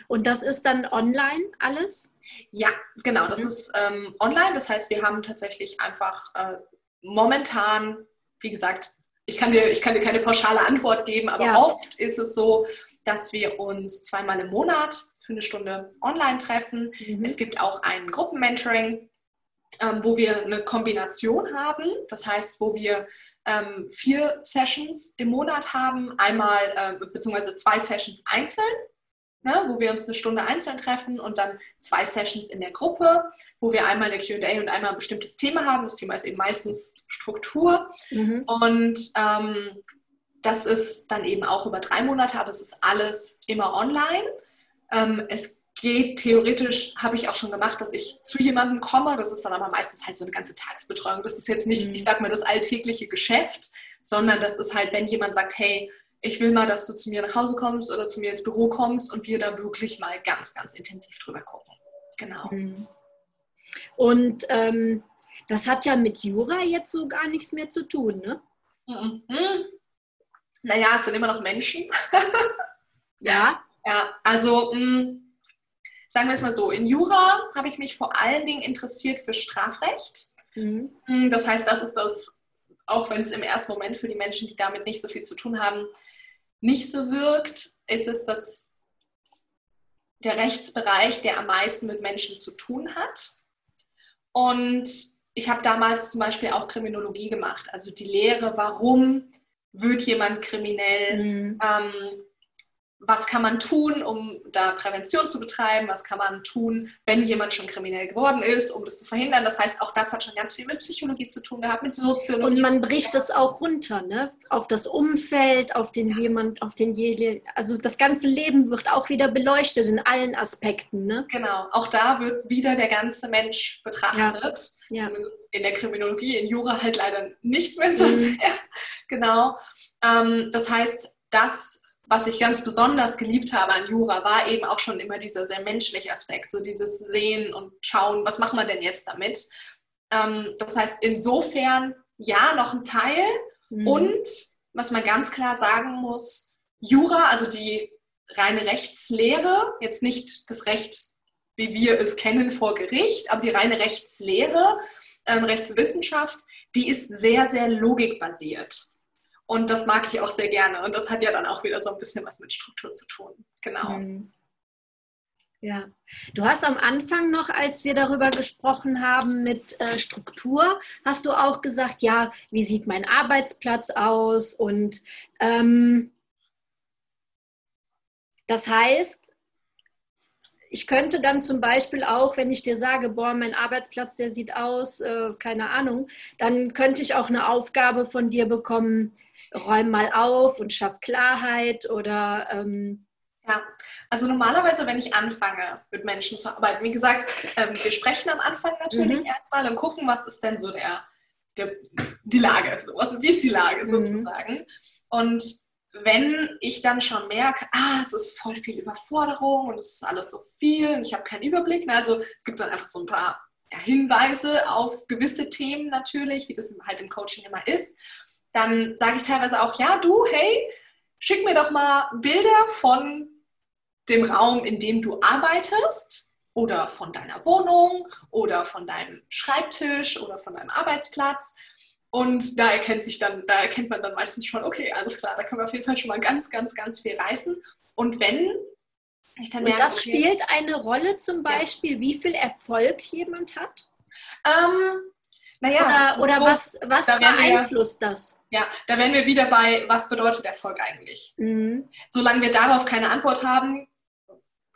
Und das ist dann online alles? Ja, genau, das mhm. ist ähm, online. Das heißt, wir haben tatsächlich einfach äh, momentan, wie gesagt, ich kann, dir, ich kann dir keine pauschale Antwort geben, aber ja. oft ist es so, dass wir uns zweimal im Monat für eine Stunde online treffen. Mhm. Es gibt auch ein Gruppenmentoring, ähm, wo wir eine Kombination haben. Das heißt, wo wir ähm, vier Sessions im Monat haben, einmal äh, beziehungsweise zwei Sessions einzeln ne, wo wir uns eine Stunde einzeln treffen und dann zwei Sessions in der Gruppe, wo wir einmal eine QA und einmal ein bestimmtes Thema haben. Das Thema ist eben meistens Struktur. Mhm. Und ähm, das ist dann eben auch über drei Monate, aber es ist alles immer online. Ähm, es geht theoretisch, habe ich auch schon gemacht, dass ich zu jemandem komme. Das ist dann aber meistens halt so eine ganze Tagesbetreuung. Das ist jetzt nicht, mhm. ich sag mal, das alltägliche Geschäft, sondern das ist halt, wenn jemand sagt, hey, ich will mal, dass du zu mir nach Hause kommst oder zu mir ins Büro kommst und wir da wirklich mal ganz, ganz intensiv drüber gucken. Genau. Mhm. Und ähm, das hat ja mit Jura jetzt so gar nichts mehr zu tun, ne? Mhm. Naja, es sind immer noch Menschen. ja. Ja, also mh, mm, sagen wir es mal so, in Jura habe ich mich vor allen Dingen interessiert für Strafrecht. Mhm. Mm, das heißt, das ist das, auch wenn es im ersten Moment für die Menschen, die damit nicht so viel zu tun haben, nicht so wirkt, ist es dass der Rechtsbereich, der am meisten mit Menschen zu tun hat. Und ich habe damals zum Beispiel auch Kriminologie gemacht, also die Lehre, warum wird jemand kriminell, mhm. ähm, was kann man tun, um da Prävention zu betreiben, was kann man tun, wenn jemand schon kriminell geworden ist, um das zu verhindern. Das heißt, auch das hat schon ganz viel mit Psychologie zu tun gehabt, mit Soziologie. Und man bricht es auch runter, ne? Auf das Umfeld, auf den jemand, auf den je, also das ganze Leben wird auch wieder beleuchtet in allen Aspekten, ne? Genau, auch da wird wieder der ganze Mensch betrachtet. Ja. Zumindest in der Kriminologie, in Jura halt leider nicht mehr so mhm. sehr. Genau. Ähm, das heißt, das was ich ganz besonders geliebt habe an Jura, war eben auch schon immer dieser sehr menschliche Aspekt, so dieses Sehen und Schauen, was machen wir denn jetzt damit? Ähm, das heißt, insofern ja, noch ein Teil. Mhm. Und was man ganz klar sagen muss, Jura, also die reine Rechtslehre, jetzt nicht das Recht, wie wir es kennen vor Gericht, aber die reine Rechtslehre, ähm, Rechtswissenschaft, die ist sehr, sehr logikbasiert. Und das mag ich auch sehr gerne. Und das hat ja dann auch wieder so ein bisschen was mit Struktur zu tun. Genau. Mhm. Ja, du hast am Anfang noch, als wir darüber gesprochen haben mit äh, Struktur, hast du auch gesagt, ja, wie sieht mein Arbeitsplatz aus? Und ähm, das heißt, ich könnte dann zum Beispiel auch, wenn ich dir sage, boah, mein Arbeitsplatz, der sieht aus, äh, keine Ahnung, dann könnte ich auch eine Aufgabe von dir bekommen, räum mal auf und schaff Klarheit oder ähm ja, also normalerweise, wenn ich anfange, mit Menschen zu arbeiten, wie gesagt, ähm, wir sprechen am Anfang natürlich mhm. erstmal und gucken, was ist denn so der, der die Lage, so, was, wie ist die Lage mhm. sozusagen. Und wenn ich dann schon merke, ah, es ist voll viel Überforderung und es ist alles so viel und ich habe keinen Überblick, ne, also es gibt dann einfach so ein paar ja, Hinweise auf gewisse Themen natürlich, wie das halt im Coaching immer ist dann sage ich teilweise auch, ja, du, hey, schick mir doch mal Bilder von dem Raum, in dem du arbeitest oder von deiner Wohnung oder von deinem Schreibtisch oder von deinem Arbeitsplatz. Und da erkennt sich dann, da erkennt man dann meistens schon, okay, alles klar, da können wir auf jeden Fall schon mal ganz, ganz, ganz viel reißen. Und wenn und merke, das okay, spielt eine Rolle zum Beispiel, ja. wie viel Erfolg jemand hat? Ähm, naja, oder, oder so, was, was da beeinflusst wir, das? Ja, da wären wir wieder bei, was bedeutet Erfolg eigentlich? Mhm. Solange wir darauf keine Antwort haben,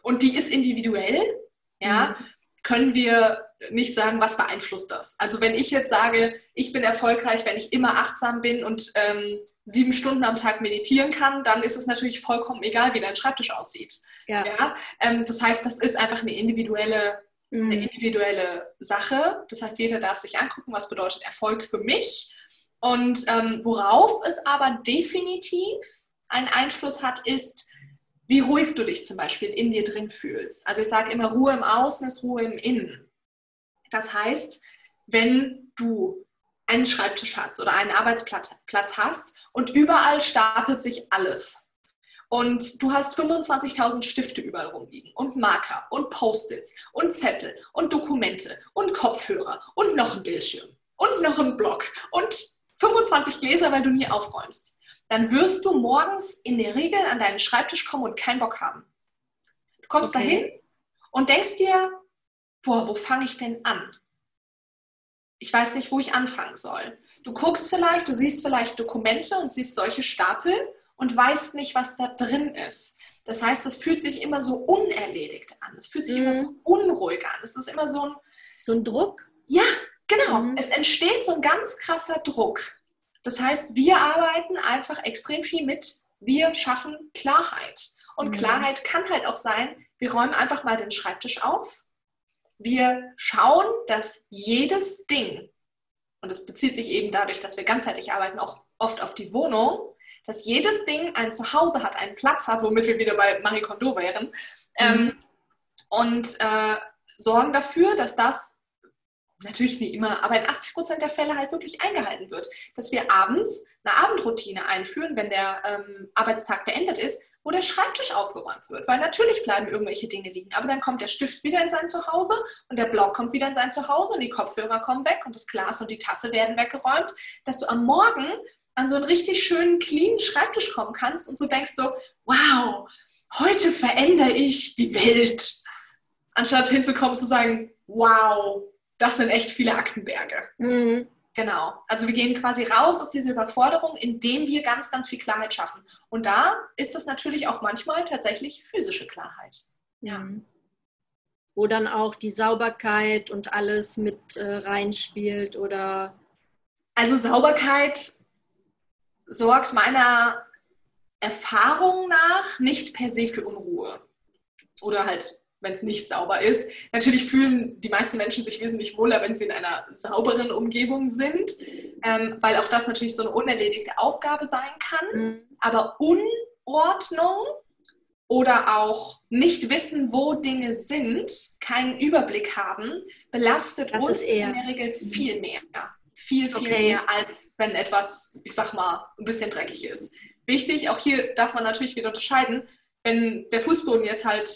und die ist individuell, ja, mhm. können wir nicht sagen, was beeinflusst das. Also wenn ich jetzt sage, ich bin erfolgreich, wenn ich immer achtsam bin und ähm, sieben Stunden am Tag meditieren kann, dann ist es natürlich vollkommen egal, wie dein Schreibtisch aussieht. Ja. ja? Ähm, das heißt, das ist einfach eine individuelle. Eine individuelle Sache. Das heißt, jeder darf sich angucken, was bedeutet Erfolg für mich. Und ähm, worauf es aber definitiv einen Einfluss hat, ist, wie ruhig du dich zum Beispiel in dir drin fühlst. Also ich sage immer, Ruhe im Außen ist Ruhe im Innen. Das heißt, wenn du einen Schreibtisch hast oder einen Arbeitsplatz hast und überall stapelt sich alles. Und du hast 25.000 Stifte überall rumliegen und Marker und Post-its und Zettel und Dokumente und Kopfhörer und noch ein Bildschirm und noch ein Block und 25 Gläser, weil du nie aufräumst. Dann wirst du morgens in der Regel an deinen Schreibtisch kommen und keinen Bock haben. Du kommst okay. dahin und denkst dir, boah, wo fange ich denn an? Ich weiß nicht, wo ich anfangen soll. Du guckst vielleicht, du siehst vielleicht Dokumente und siehst solche Stapel und weißt nicht, was da drin ist. Das heißt, es fühlt sich immer so unerledigt an. Es fühlt sich mhm. immer so unruhig an. Es ist immer so ein... So ein Druck? Ja, genau. Mhm. Es entsteht so ein ganz krasser Druck. Das heißt, wir arbeiten einfach extrem viel mit. Wir schaffen Klarheit. Und mhm. Klarheit kann halt auch sein, wir räumen einfach mal den Schreibtisch auf wir schauen, dass jedes Ding, und das bezieht sich eben dadurch, dass wir ganzheitlich arbeiten, auch oft auf die Wohnung, dass jedes Ding ein Zuhause hat, einen Platz hat, womit wir wieder bei Marie Kondo wären. Ähm, mhm. Ähm, und äh, sorgen dafür, dass das natürlich nicht immer, aber in 80 Prozent der Fälle halt wirklich eingehalten wird. Dass wir abends eine Abendroutine einführen, wenn der ähm, Arbeitstag beendet ist, wo der Schreibtisch aufgeräumt wird. Weil natürlich bleiben irgendwelche Dinge liegen, aber dann kommt der Stift wieder in sein Zuhause und der Block kommt wieder in sein Zuhause und die Kopfhörer kommen weg und das Glas und die Tasse werden weggeräumt, dass du am Morgen an so einen richtig schönen, clean Schreibtisch kommen kannst und so denkst so, wow, heute verändere ich die Welt. Anstatt hinzukommen zu sagen, wow, das sind echt viele Aktenberge. Mhm. Genau. Also wir gehen quasi raus aus dieser Überforderung, indem wir ganz, ganz viel Klarheit schaffen. Und da ist es natürlich auch manchmal tatsächlich physische Klarheit. Ja. Wo dann auch die Sauberkeit und alles mit äh, reinspielt oder. Also Sauberkeit sorgt meiner Erfahrung nach nicht per se für Unruhe. Oder halt wenn es nicht sauber ist. Natürlich fühlen die meisten Menschen sich wesentlich wohler, wenn sie in einer sauberen Umgebung sind, ähm, weil auch das natürlich so eine unerledigte Aufgabe sein kann. Mhm. Aber Unordnung oder auch nicht wissen, wo Dinge sind, keinen Überblick haben, belastet das uns in der Regel viel mehr. Viel, viel okay. mehr, als wenn etwas, ich sag mal, ein bisschen dreckig ist. Wichtig, auch hier darf man natürlich wieder unterscheiden, wenn der Fußboden jetzt halt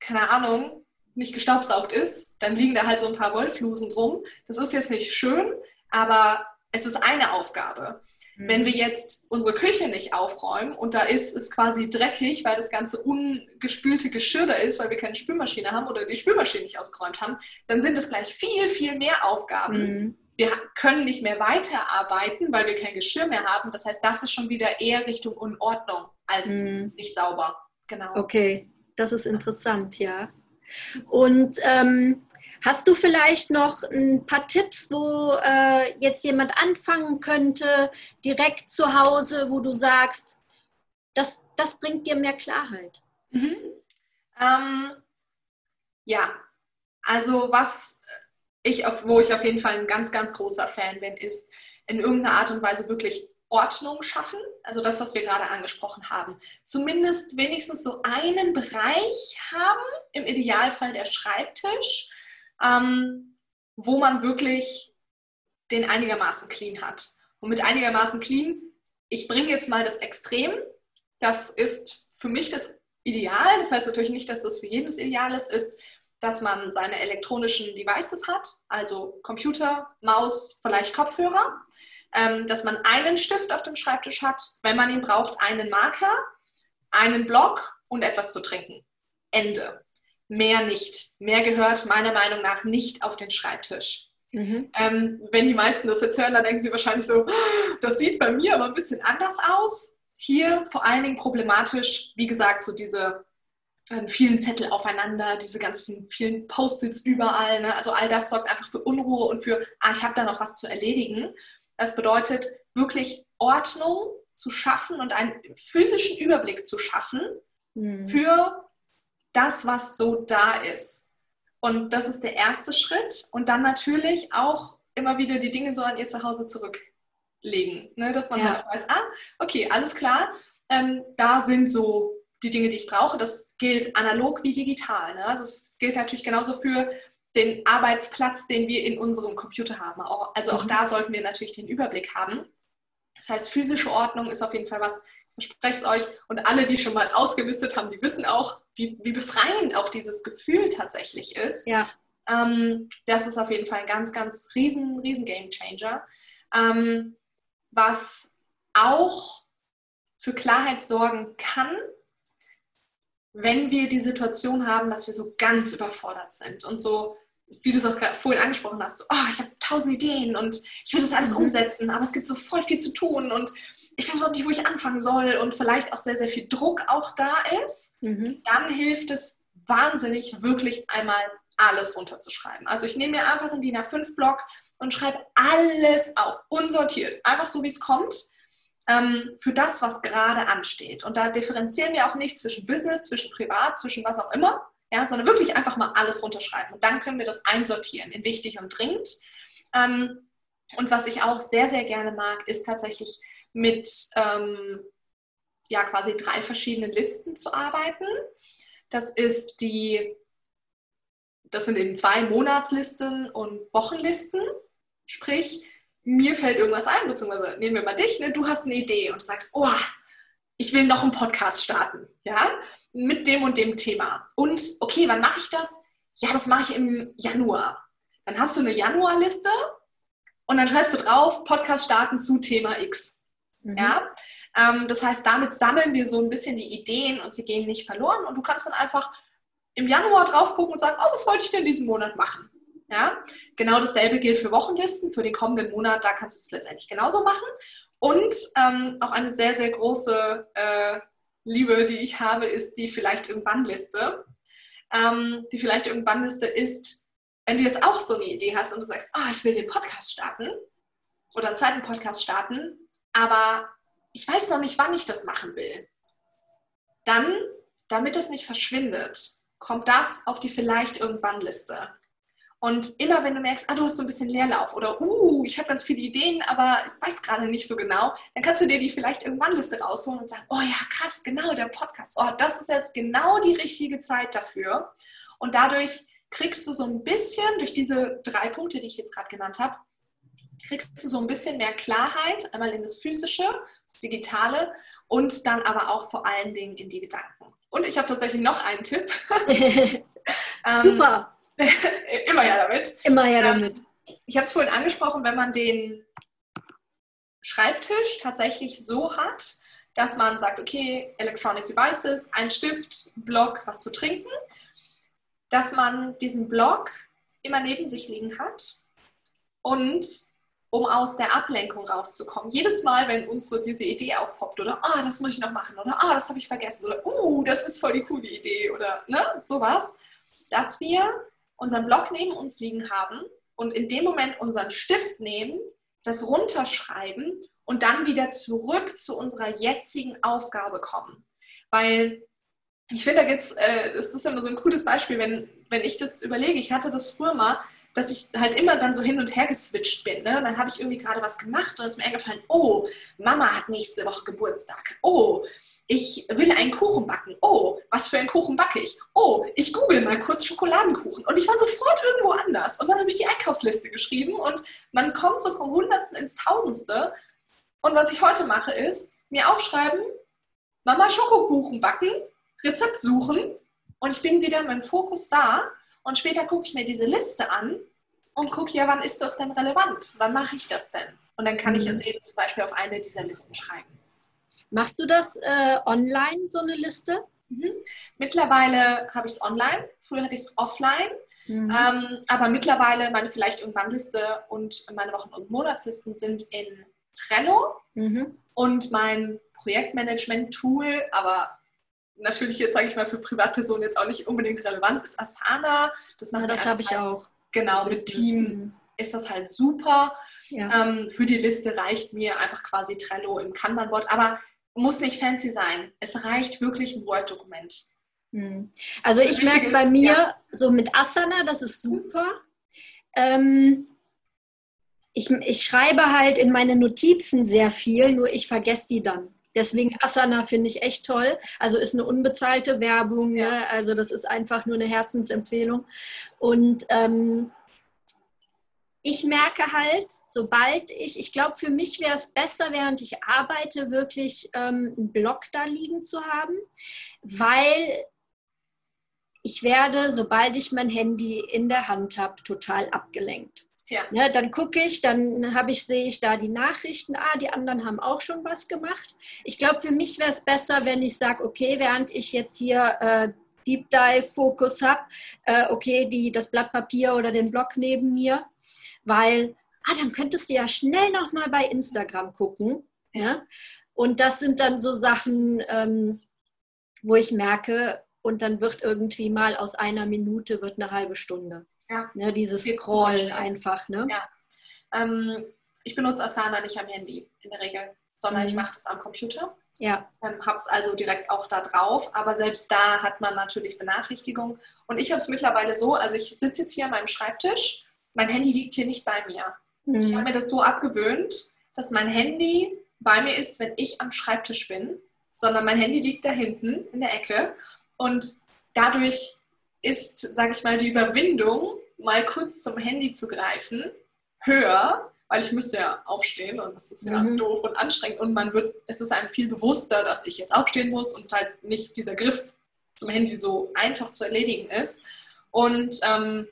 keine Ahnung, nicht gestaubsaugt ist, dann liegen da halt so ein paar Wollflusen drum. Das ist jetzt nicht schön, aber es ist eine Aufgabe. Mhm. Wenn wir jetzt unsere Küche nicht aufräumen und da ist es quasi dreckig, weil das ganze ungespülte Geschirr da ist, weil wir keine Spülmaschine haben oder die Spülmaschine nicht ausgeräumt haben, dann sind es gleich viel, viel mehr Aufgaben. Mhm. Wir können nicht mehr weiterarbeiten, weil wir kein Geschirr mehr haben. Das heißt, das ist schon wieder eher Richtung Unordnung als mhm. nicht sauber. Genau. Okay, das ist interessant, ja. Und ähm, hast du vielleicht noch ein paar Tipps, wo äh, jetzt jemand anfangen könnte, direkt zu Hause, wo du sagst, das, das bringt dir mehr Klarheit? Mhm. Ähm, ja, also was ich auf, wo ich auf jeden Fall ein ganz, ganz großer Fan bin, ist in irgendeiner Art und Weise wirklich Ordnung schaffen, also das, was wir gerade angesprochen haben. Zumindest wenigstens so einen Bereich haben, im Idealfall der Schreibtisch, ähm, wo man wirklich den einigermaßen clean hat. Und mit einigermaßen clean, ich bringe jetzt mal das Extrem, das ist für mich das Ideal. Das heißt natürlich nicht, dass das für jeden das Ideal ist, ist, dass man seine elektronischen Devices hat, also Computer, Maus, vielleicht Kopfhörer ähm, dass man einen Stift auf dem Schreibtisch hat, wenn man ihn braucht, einen Marker, einen Block und etwas zu trinken. Ende. Mehr nicht. Mehr gehört meiner Meinung nach nicht auf den Schreibtisch. Mhm. Ähm, wenn die meisten das jetzt hören, dann denken sie wahrscheinlich so, das sieht bei mir aber ein bisschen anders aus. Hier vor allen Dingen problematisch, wie gesagt, so diese vielen Zettel aufeinander, diese ganzen vielen Post-its überall. Ne? Also all das sorgt einfach für Unruhe und für, ah, ich habe da noch was zu erledigen. Das bedeutet wirklich Ordnung zu schaffen und einen physischen Überblick zu schaffen mhm. für das, was so da ist. Und das ist der erste Schritt. Und dann natürlich auch immer wieder die Dinge so an ihr Zuhause zurücklegen. Ne? Dass man ja. halt weiß, ah, okay, alles klar, ähm, da sind so die Dinge, die ich brauche. Das gilt analog wie digital. Ne? Also es gilt natürlich genauso für den Arbeitsplatz, den wir in unserem Computer haben. also auch mhm. da sollten wir natürlich den Überblick haben. Das heißt, physische Ordnung ist auf jeden Fall was, ich verspreche es euch. Und alle, die schon mal ausgemistet haben, die wissen auch, wie, wie befreiend auch dieses Gefühl tatsächlich ist. Ja. Ähm, das ist auf jeden Fall ein ganz, ganz riesen, riesen Game Changer. Ähm, was auch für Klarheit sorgen kann, wenn wir die Situation haben, dass wir so ganz überfordert sind und so, wie du es auch vorhin angesprochen hast, so, oh, ich habe tausend Ideen und ich will das alles mhm. umsetzen, aber es gibt so voll viel zu tun und ich weiß überhaupt nicht, wo ich anfangen soll und vielleicht auch sehr, sehr viel Druck auch da ist, mhm. dann hilft es wahnsinnig, wirklich einmal alles runterzuschreiben. Also ich nehme mir einfach einen DIN A5-Block und schreibe alles auf, unsortiert, einfach so, wie es kommt ähm, für das, was gerade ansteht. Und da differenzieren wir auch nicht zwischen Business, zwischen Privat, zwischen was auch immer, ja, sondern wirklich einfach mal alles runterschreiben. Und dann können wir das einsortieren in wichtig und dringend. Ähm, und was ich auch sehr, sehr gerne mag, ist tatsächlich mit ähm, ja, quasi drei verschiedenen Listen zu arbeiten. Das ist die, das sind eben zwei Monatslisten und Wochenlisten. Sprich, mir fällt irgendwas ein, beziehungsweise nehmen wir mal dich, ne? du hast eine Idee und sagst, oh, ich will noch einen Podcast starten, ja, mit dem und dem Thema. Und okay, wann mache ich das? Ja, das mache ich im Januar. Dann hast du eine Januarliste und dann schreibst du drauf, Podcast starten zu Thema X. Mhm. Ja, ähm, das heißt, damit sammeln wir so ein bisschen die Ideen und sie gehen nicht verloren und du kannst dann einfach im Januar drauf gucken und sagen, oh, was wollte ich denn diesen Monat machen? Ja? Genau dasselbe gilt für Wochenlisten. Für den kommenden Monat, da kannst du es letztendlich genauso machen. Und ähm, auch eine sehr, sehr große äh, Liebe, die ich habe, ist die vielleicht irgendwann Liste. Ähm, die vielleicht irgendwann Liste ist, wenn du jetzt auch so eine Idee hast und du sagst, ah, ich will den Podcast starten oder einen zweiten Podcast starten, aber ich weiß noch nicht, wann ich das machen will. Dann, damit es nicht verschwindet, kommt das auf die vielleicht irgendwann Liste. Und immer wenn du merkst, ah, du hast so ein bisschen Leerlauf oder uh, ich habe ganz viele Ideen, aber ich weiß gerade nicht so genau, dann kannst du dir die vielleicht irgendwann Liste rausholen und sagen, oh ja, krass, genau, der Podcast. Oh, das ist jetzt genau die richtige Zeit dafür. Und dadurch kriegst du so ein bisschen, durch diese drei Punkte, die ich jetzt gerade genannt habe, kriegst du so ein bisschen mehr Klarheit, einmal in das Physische, das Digitale und dann aber auch vor allen Dingen in die Gedanken. Und ich habe tatsächlich noch einen Tipp. Super. Immer ja damit. Immer ja ähm, damit. Ich habe es vorhin angesprochen, wenn man den Schreibtisch tatsächlich so hat, dass man sagt, okay, Electronic Devices, ein Stift, Block, was zu trinken, dass man diesen Block immer neben sich liegen hat und um aus der Ablenkung rauszukommen. Jedes Mal, wenn uns so diese Idee aufpoppt oder ah, oh, das muss ich noch machen oder ah, oh, das habe ich vergessen oder uh, das ist voll die coole Idee oder ne, sowas, dass wir unseren Block neben uns liegen haben und in dem Moment unseren Stift nehmen, das runterschreiben und dann wieder zurück zu unserer jetzigen Aufgabe kommen. Weil ich finde, da gibt es, äh, das ist immer so ein cooles Beispiel, wenn, wenn ich das überlege, ich hatte das früher mal, dass ich halt immer dann so hin und her geswitcht bin. Ne? dann habe ich irgendwie gerade was gemacht und es ist mir eingefallen, oh, Mama hat nächste Woche Geburtstag. Oh, ich will einen Kuchen backen. Oh, was für einen Kuchen backe ich? Oh, ich google mal kurz Schokoladenkuchen. Und ich war sofort irgendwo anders. Und dann habe ich die Einkaufsliste geschrieben und man kommt so vom Hundertsten ins Tausendste. Und was ich heute mache, ist mir aufschreiben, Mama Schokokuchen backen, Rezept suchen und ich bin wieder mit dem Fokus da. Und später gucke ich mir diese Liste an und gucke, ja, wann ist das denn relevant? Wann mache ich das denn? Und dann kann ich es mhm. eben zum Beispiel auf eine dieser Listen schreiben. Machst du das äh, online, so eine Liste? Mhm. Mittlerweile habe ich es online, früher hatte ich es offline. Mhm. Ähm, aber mittlerweile meine vielleicht irgendwann Liste und meine Wochen- und Monatslisten sind in Trello mhm. und mein Projektmanagement-Tool, aber natürlich jetzt sage ich mal für Privatpersonen jetzt auch nicht unbedingt relevant, ist Asana. Das, ja, das habe ich auch. Genau, mit Team mhm. ist das halt super. Ja. Ähm, für die Liste reicht mir einfach quasi Trello im Kanban-Board, aber muss nicht fancy sein. Es reicht wirklich ein Word-Dokument. Mhm. Also ich merke bei mir ja. so mit Asana, das ist super. Ähm, ich, ich schreibe halt in meine Notizen sehr viel, nur ich vergesse die dann. Deswegen Asana finde ich echt toll. Also ist eine unbezahlte Werbung. Ja. Ne? Also das ist einfach nur eine Herzensempfehlung. Und ähm, ich merke halt, sobald ich, ich glaube, für mich wäre es besser, während ich arbeite, wirklich ähm, einen Block da liegen zu haben, weil ich werde, sobald ich mein Handy in der Hand habe, total abgelenkt. Ja. Ne, dann gucke ich, dann habe ich, sehe ich da die Nachrichten, ah, die anderen haben auch schon was gemacht. Ich glaube, für mich wäre es besser, wenn ich sage, okay, während ich jetzt hier äh, Deep Dive Fokus habe, äh, okay, die, das Blatt Papier oder den Blog neben mir, weil, ah, dann könntest du ja schnell nochmal bei Instagram gucken. Ja? Und das sind dann so Sachen, ähm, wo ich merke, und dann wird irgendwie mal aus einer Minute wird eine halbe Stunde. Ja. Ne, dieses Scrollen einfach. Ne? Ja. Ähm, ich benutze Asana nicht am Handy in der Regel, sondern mhm. ich mache das am Computer. Ja. Ähm, habe es also direkt auch da drauf, aber selbst da hat man natürlich Benachrichtigungen. Und ich habe es mittlerweile so, also ich sitze jetzt hier an meinem Schreibtisch, mein Handy liegt hier nicht bei mir. Mhm. Ich habe mir das so abgewöhnt, dass mein Handy bei mir ist, wenn ich am Schreibtisch bin, sondern mein Handy liegt da hinten in der Ecke. Und dadurch ist, sage ich mal, die Überwindung, mal kurz zum Handy zu greifen, höher, weil ich müsste ja aufstehen und das ist ja mhm. doof und anstrengend und man wird, es ist einem viel bewusster, dass ich jetzt aufstehen muss und halt nicht dieser Griff zum Handy so einfach zu erledigen ist. Und ähm,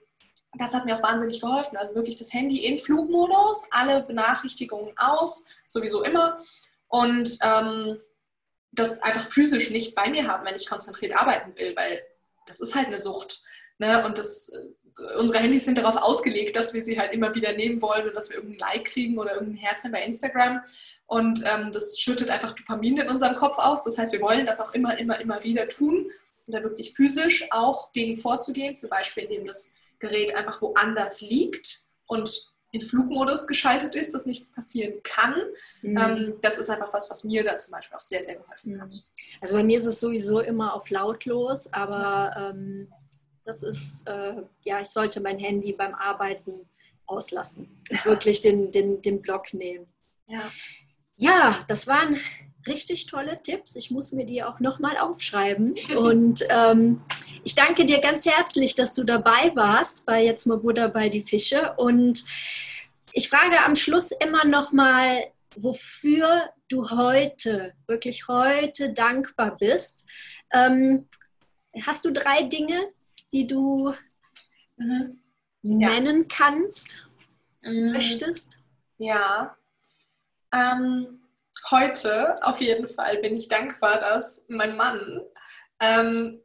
das hat mir auch wahnsinnig geholfen. Also wirklich das Handy in Flugmodus, alle Benachrichtigungen aus, sowieso immer. Und ähm, das einfach physisch nicht bei mir haben, wenn ich konzentriert arbeiten will, weil das ist halt eine Sucht. Ne? Und das, äh, unsere Handys sind darauf ausgelegt, dass wir sie halt immer wieder nehmen wollen und dass wir irgendein Like kriegen oder irgendein Herzchen bei Instagram. Und ähm, das schüttet einfach Dopamin in unserem Kopf aus. Das heißt, wir wollen das auch immer, immer, immer wieder tun. Und da wirklich physisch auch Dingen vorzugehen, zum Beispiel indem das Gerät einfach woanders liegt und in Flugmodus geschaltet ist, dass nichts passieren kann. Mhm. Ähm, das ist einfach was, was mir da zum Beispiel auch sehr, sehr geholfen mhm. hat. Also bei mir ist es sowieso immer auf lautlos, aber ähm, das ist, äh, ja, ich sollte mein Handy beim Arbeiten auslassen und wirklich den, den, den Block nehmen. Ja. ja, das waren richtig tolle Tipps. Ich muss mir die auch nochmal aufschreiben. Und ähm, ich danke dir ganz herzlich, dass du dabei warst bei Jetzt mal Buddha bei die Fische. Und ich frage am Schluss immer nochmal, wofür du heute, wirklich heute dankbar bist. Ähm, hast du drei Dinge, die du mhm. nennen ja. kannst, mhm. möchtest? Ja. Ähm, heute auf jeden Fall bin ich dankbar, dass mein Mann ähm,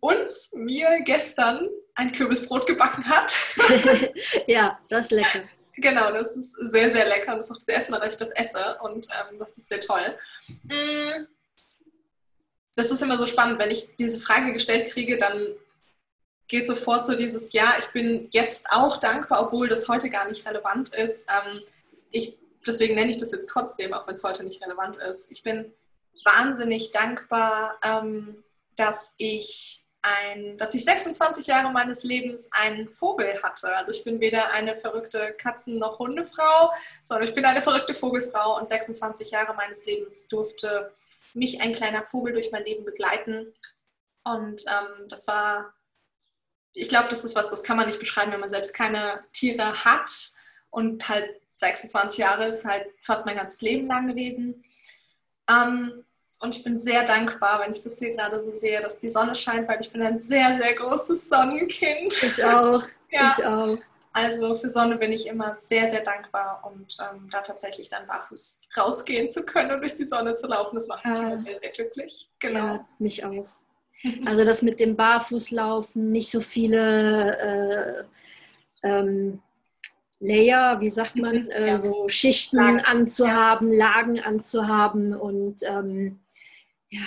uns, mir gestern ein Kürbisbrot gebacken hat. ja, das ist lecker. Genau, das ist sehr, sehr lecker. Das ist auch das erste Mal, dass ich das esse und ähm, das ist sehr toll. Mm. Das ist immer so spannend, wenn ich diese Frage gestellt kriege, dann geht sofort so dieses Ja, ich bin jetzt auch dankbar, obwohl das heute gar nicht relevant ist. Ähm, ich deswegen nenne ich das jetzt trotzdem, auch wenn es heute nicht relevant ist. Ich bin wahnsinnig dankbar, ähm, dass ich ein, dass ich 26 Jahre meines Lebens einen Vogel hatte. Also ich bin weder eine verrückte Katzen- noch Hundefrau, sondern ich bin eine verrückte Vogelfrau und 26 Jahre meines Lebens durfte mich ein kleiner Vogel durch mein Leben begleiten. Und ähm, das war, ich glaube, das ist was, das kann man nicht beschreiben, wenn man selbst keine Tiere hat und halt 26 Jahre ist halt fast mein ganzes Leben lang gewesen. Ähm, und ich bin sehr dankbar, wenn ich das hier gerade so sehe, dass die Sonne scheint, weil ich bin ein sehr, sehr großes Sonnenkind. Ich auch. ja. Ich auch. Also für Sonne bin ich immer sehr, sehr dankbar und ähm, da tatsächlich dann barfuß rausgehen zu können und durch die Sonne zu laufen, das macht mich ah. sehr, sehr glücklich. Genau. Ja, mich auch. Also das mit dem Barfußlaufen, nicht so viele äh, ähm, Layer, wie sagt man, äh, so Schichten Lagen. anzuhaben, Lagen anzuhaben und ähm, ja,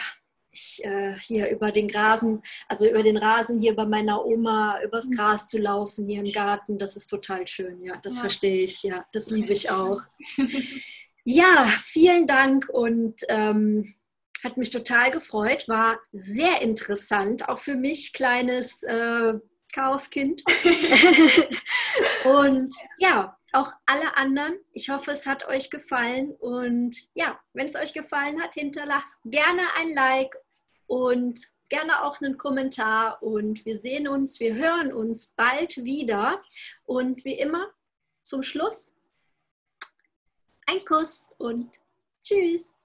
ich, äh, hier über den Rasen, also über den Rasen hier bei meiner Oma übers mhm. Gras zu laufen hier im Garten, das ist total schön, ja, das ja. verstehe ich, ja, das liebe ich auch. ja, vielen Dank und ähm, hat mich total gefreut, war sehr interessant, auch für mich, kleines äh, Chaoskind. und ja, auch alle anderen. Ich hoffe, es hat euch gefallen. Und ja, wenn es euch gefallen hat, hinterlasst gerne ein Like und gerne auch einen Kommentar. Und wir sehen uns, wir hören uns bald wieder. Und wie immer, zum Schluss, ein Kuss und tschüss.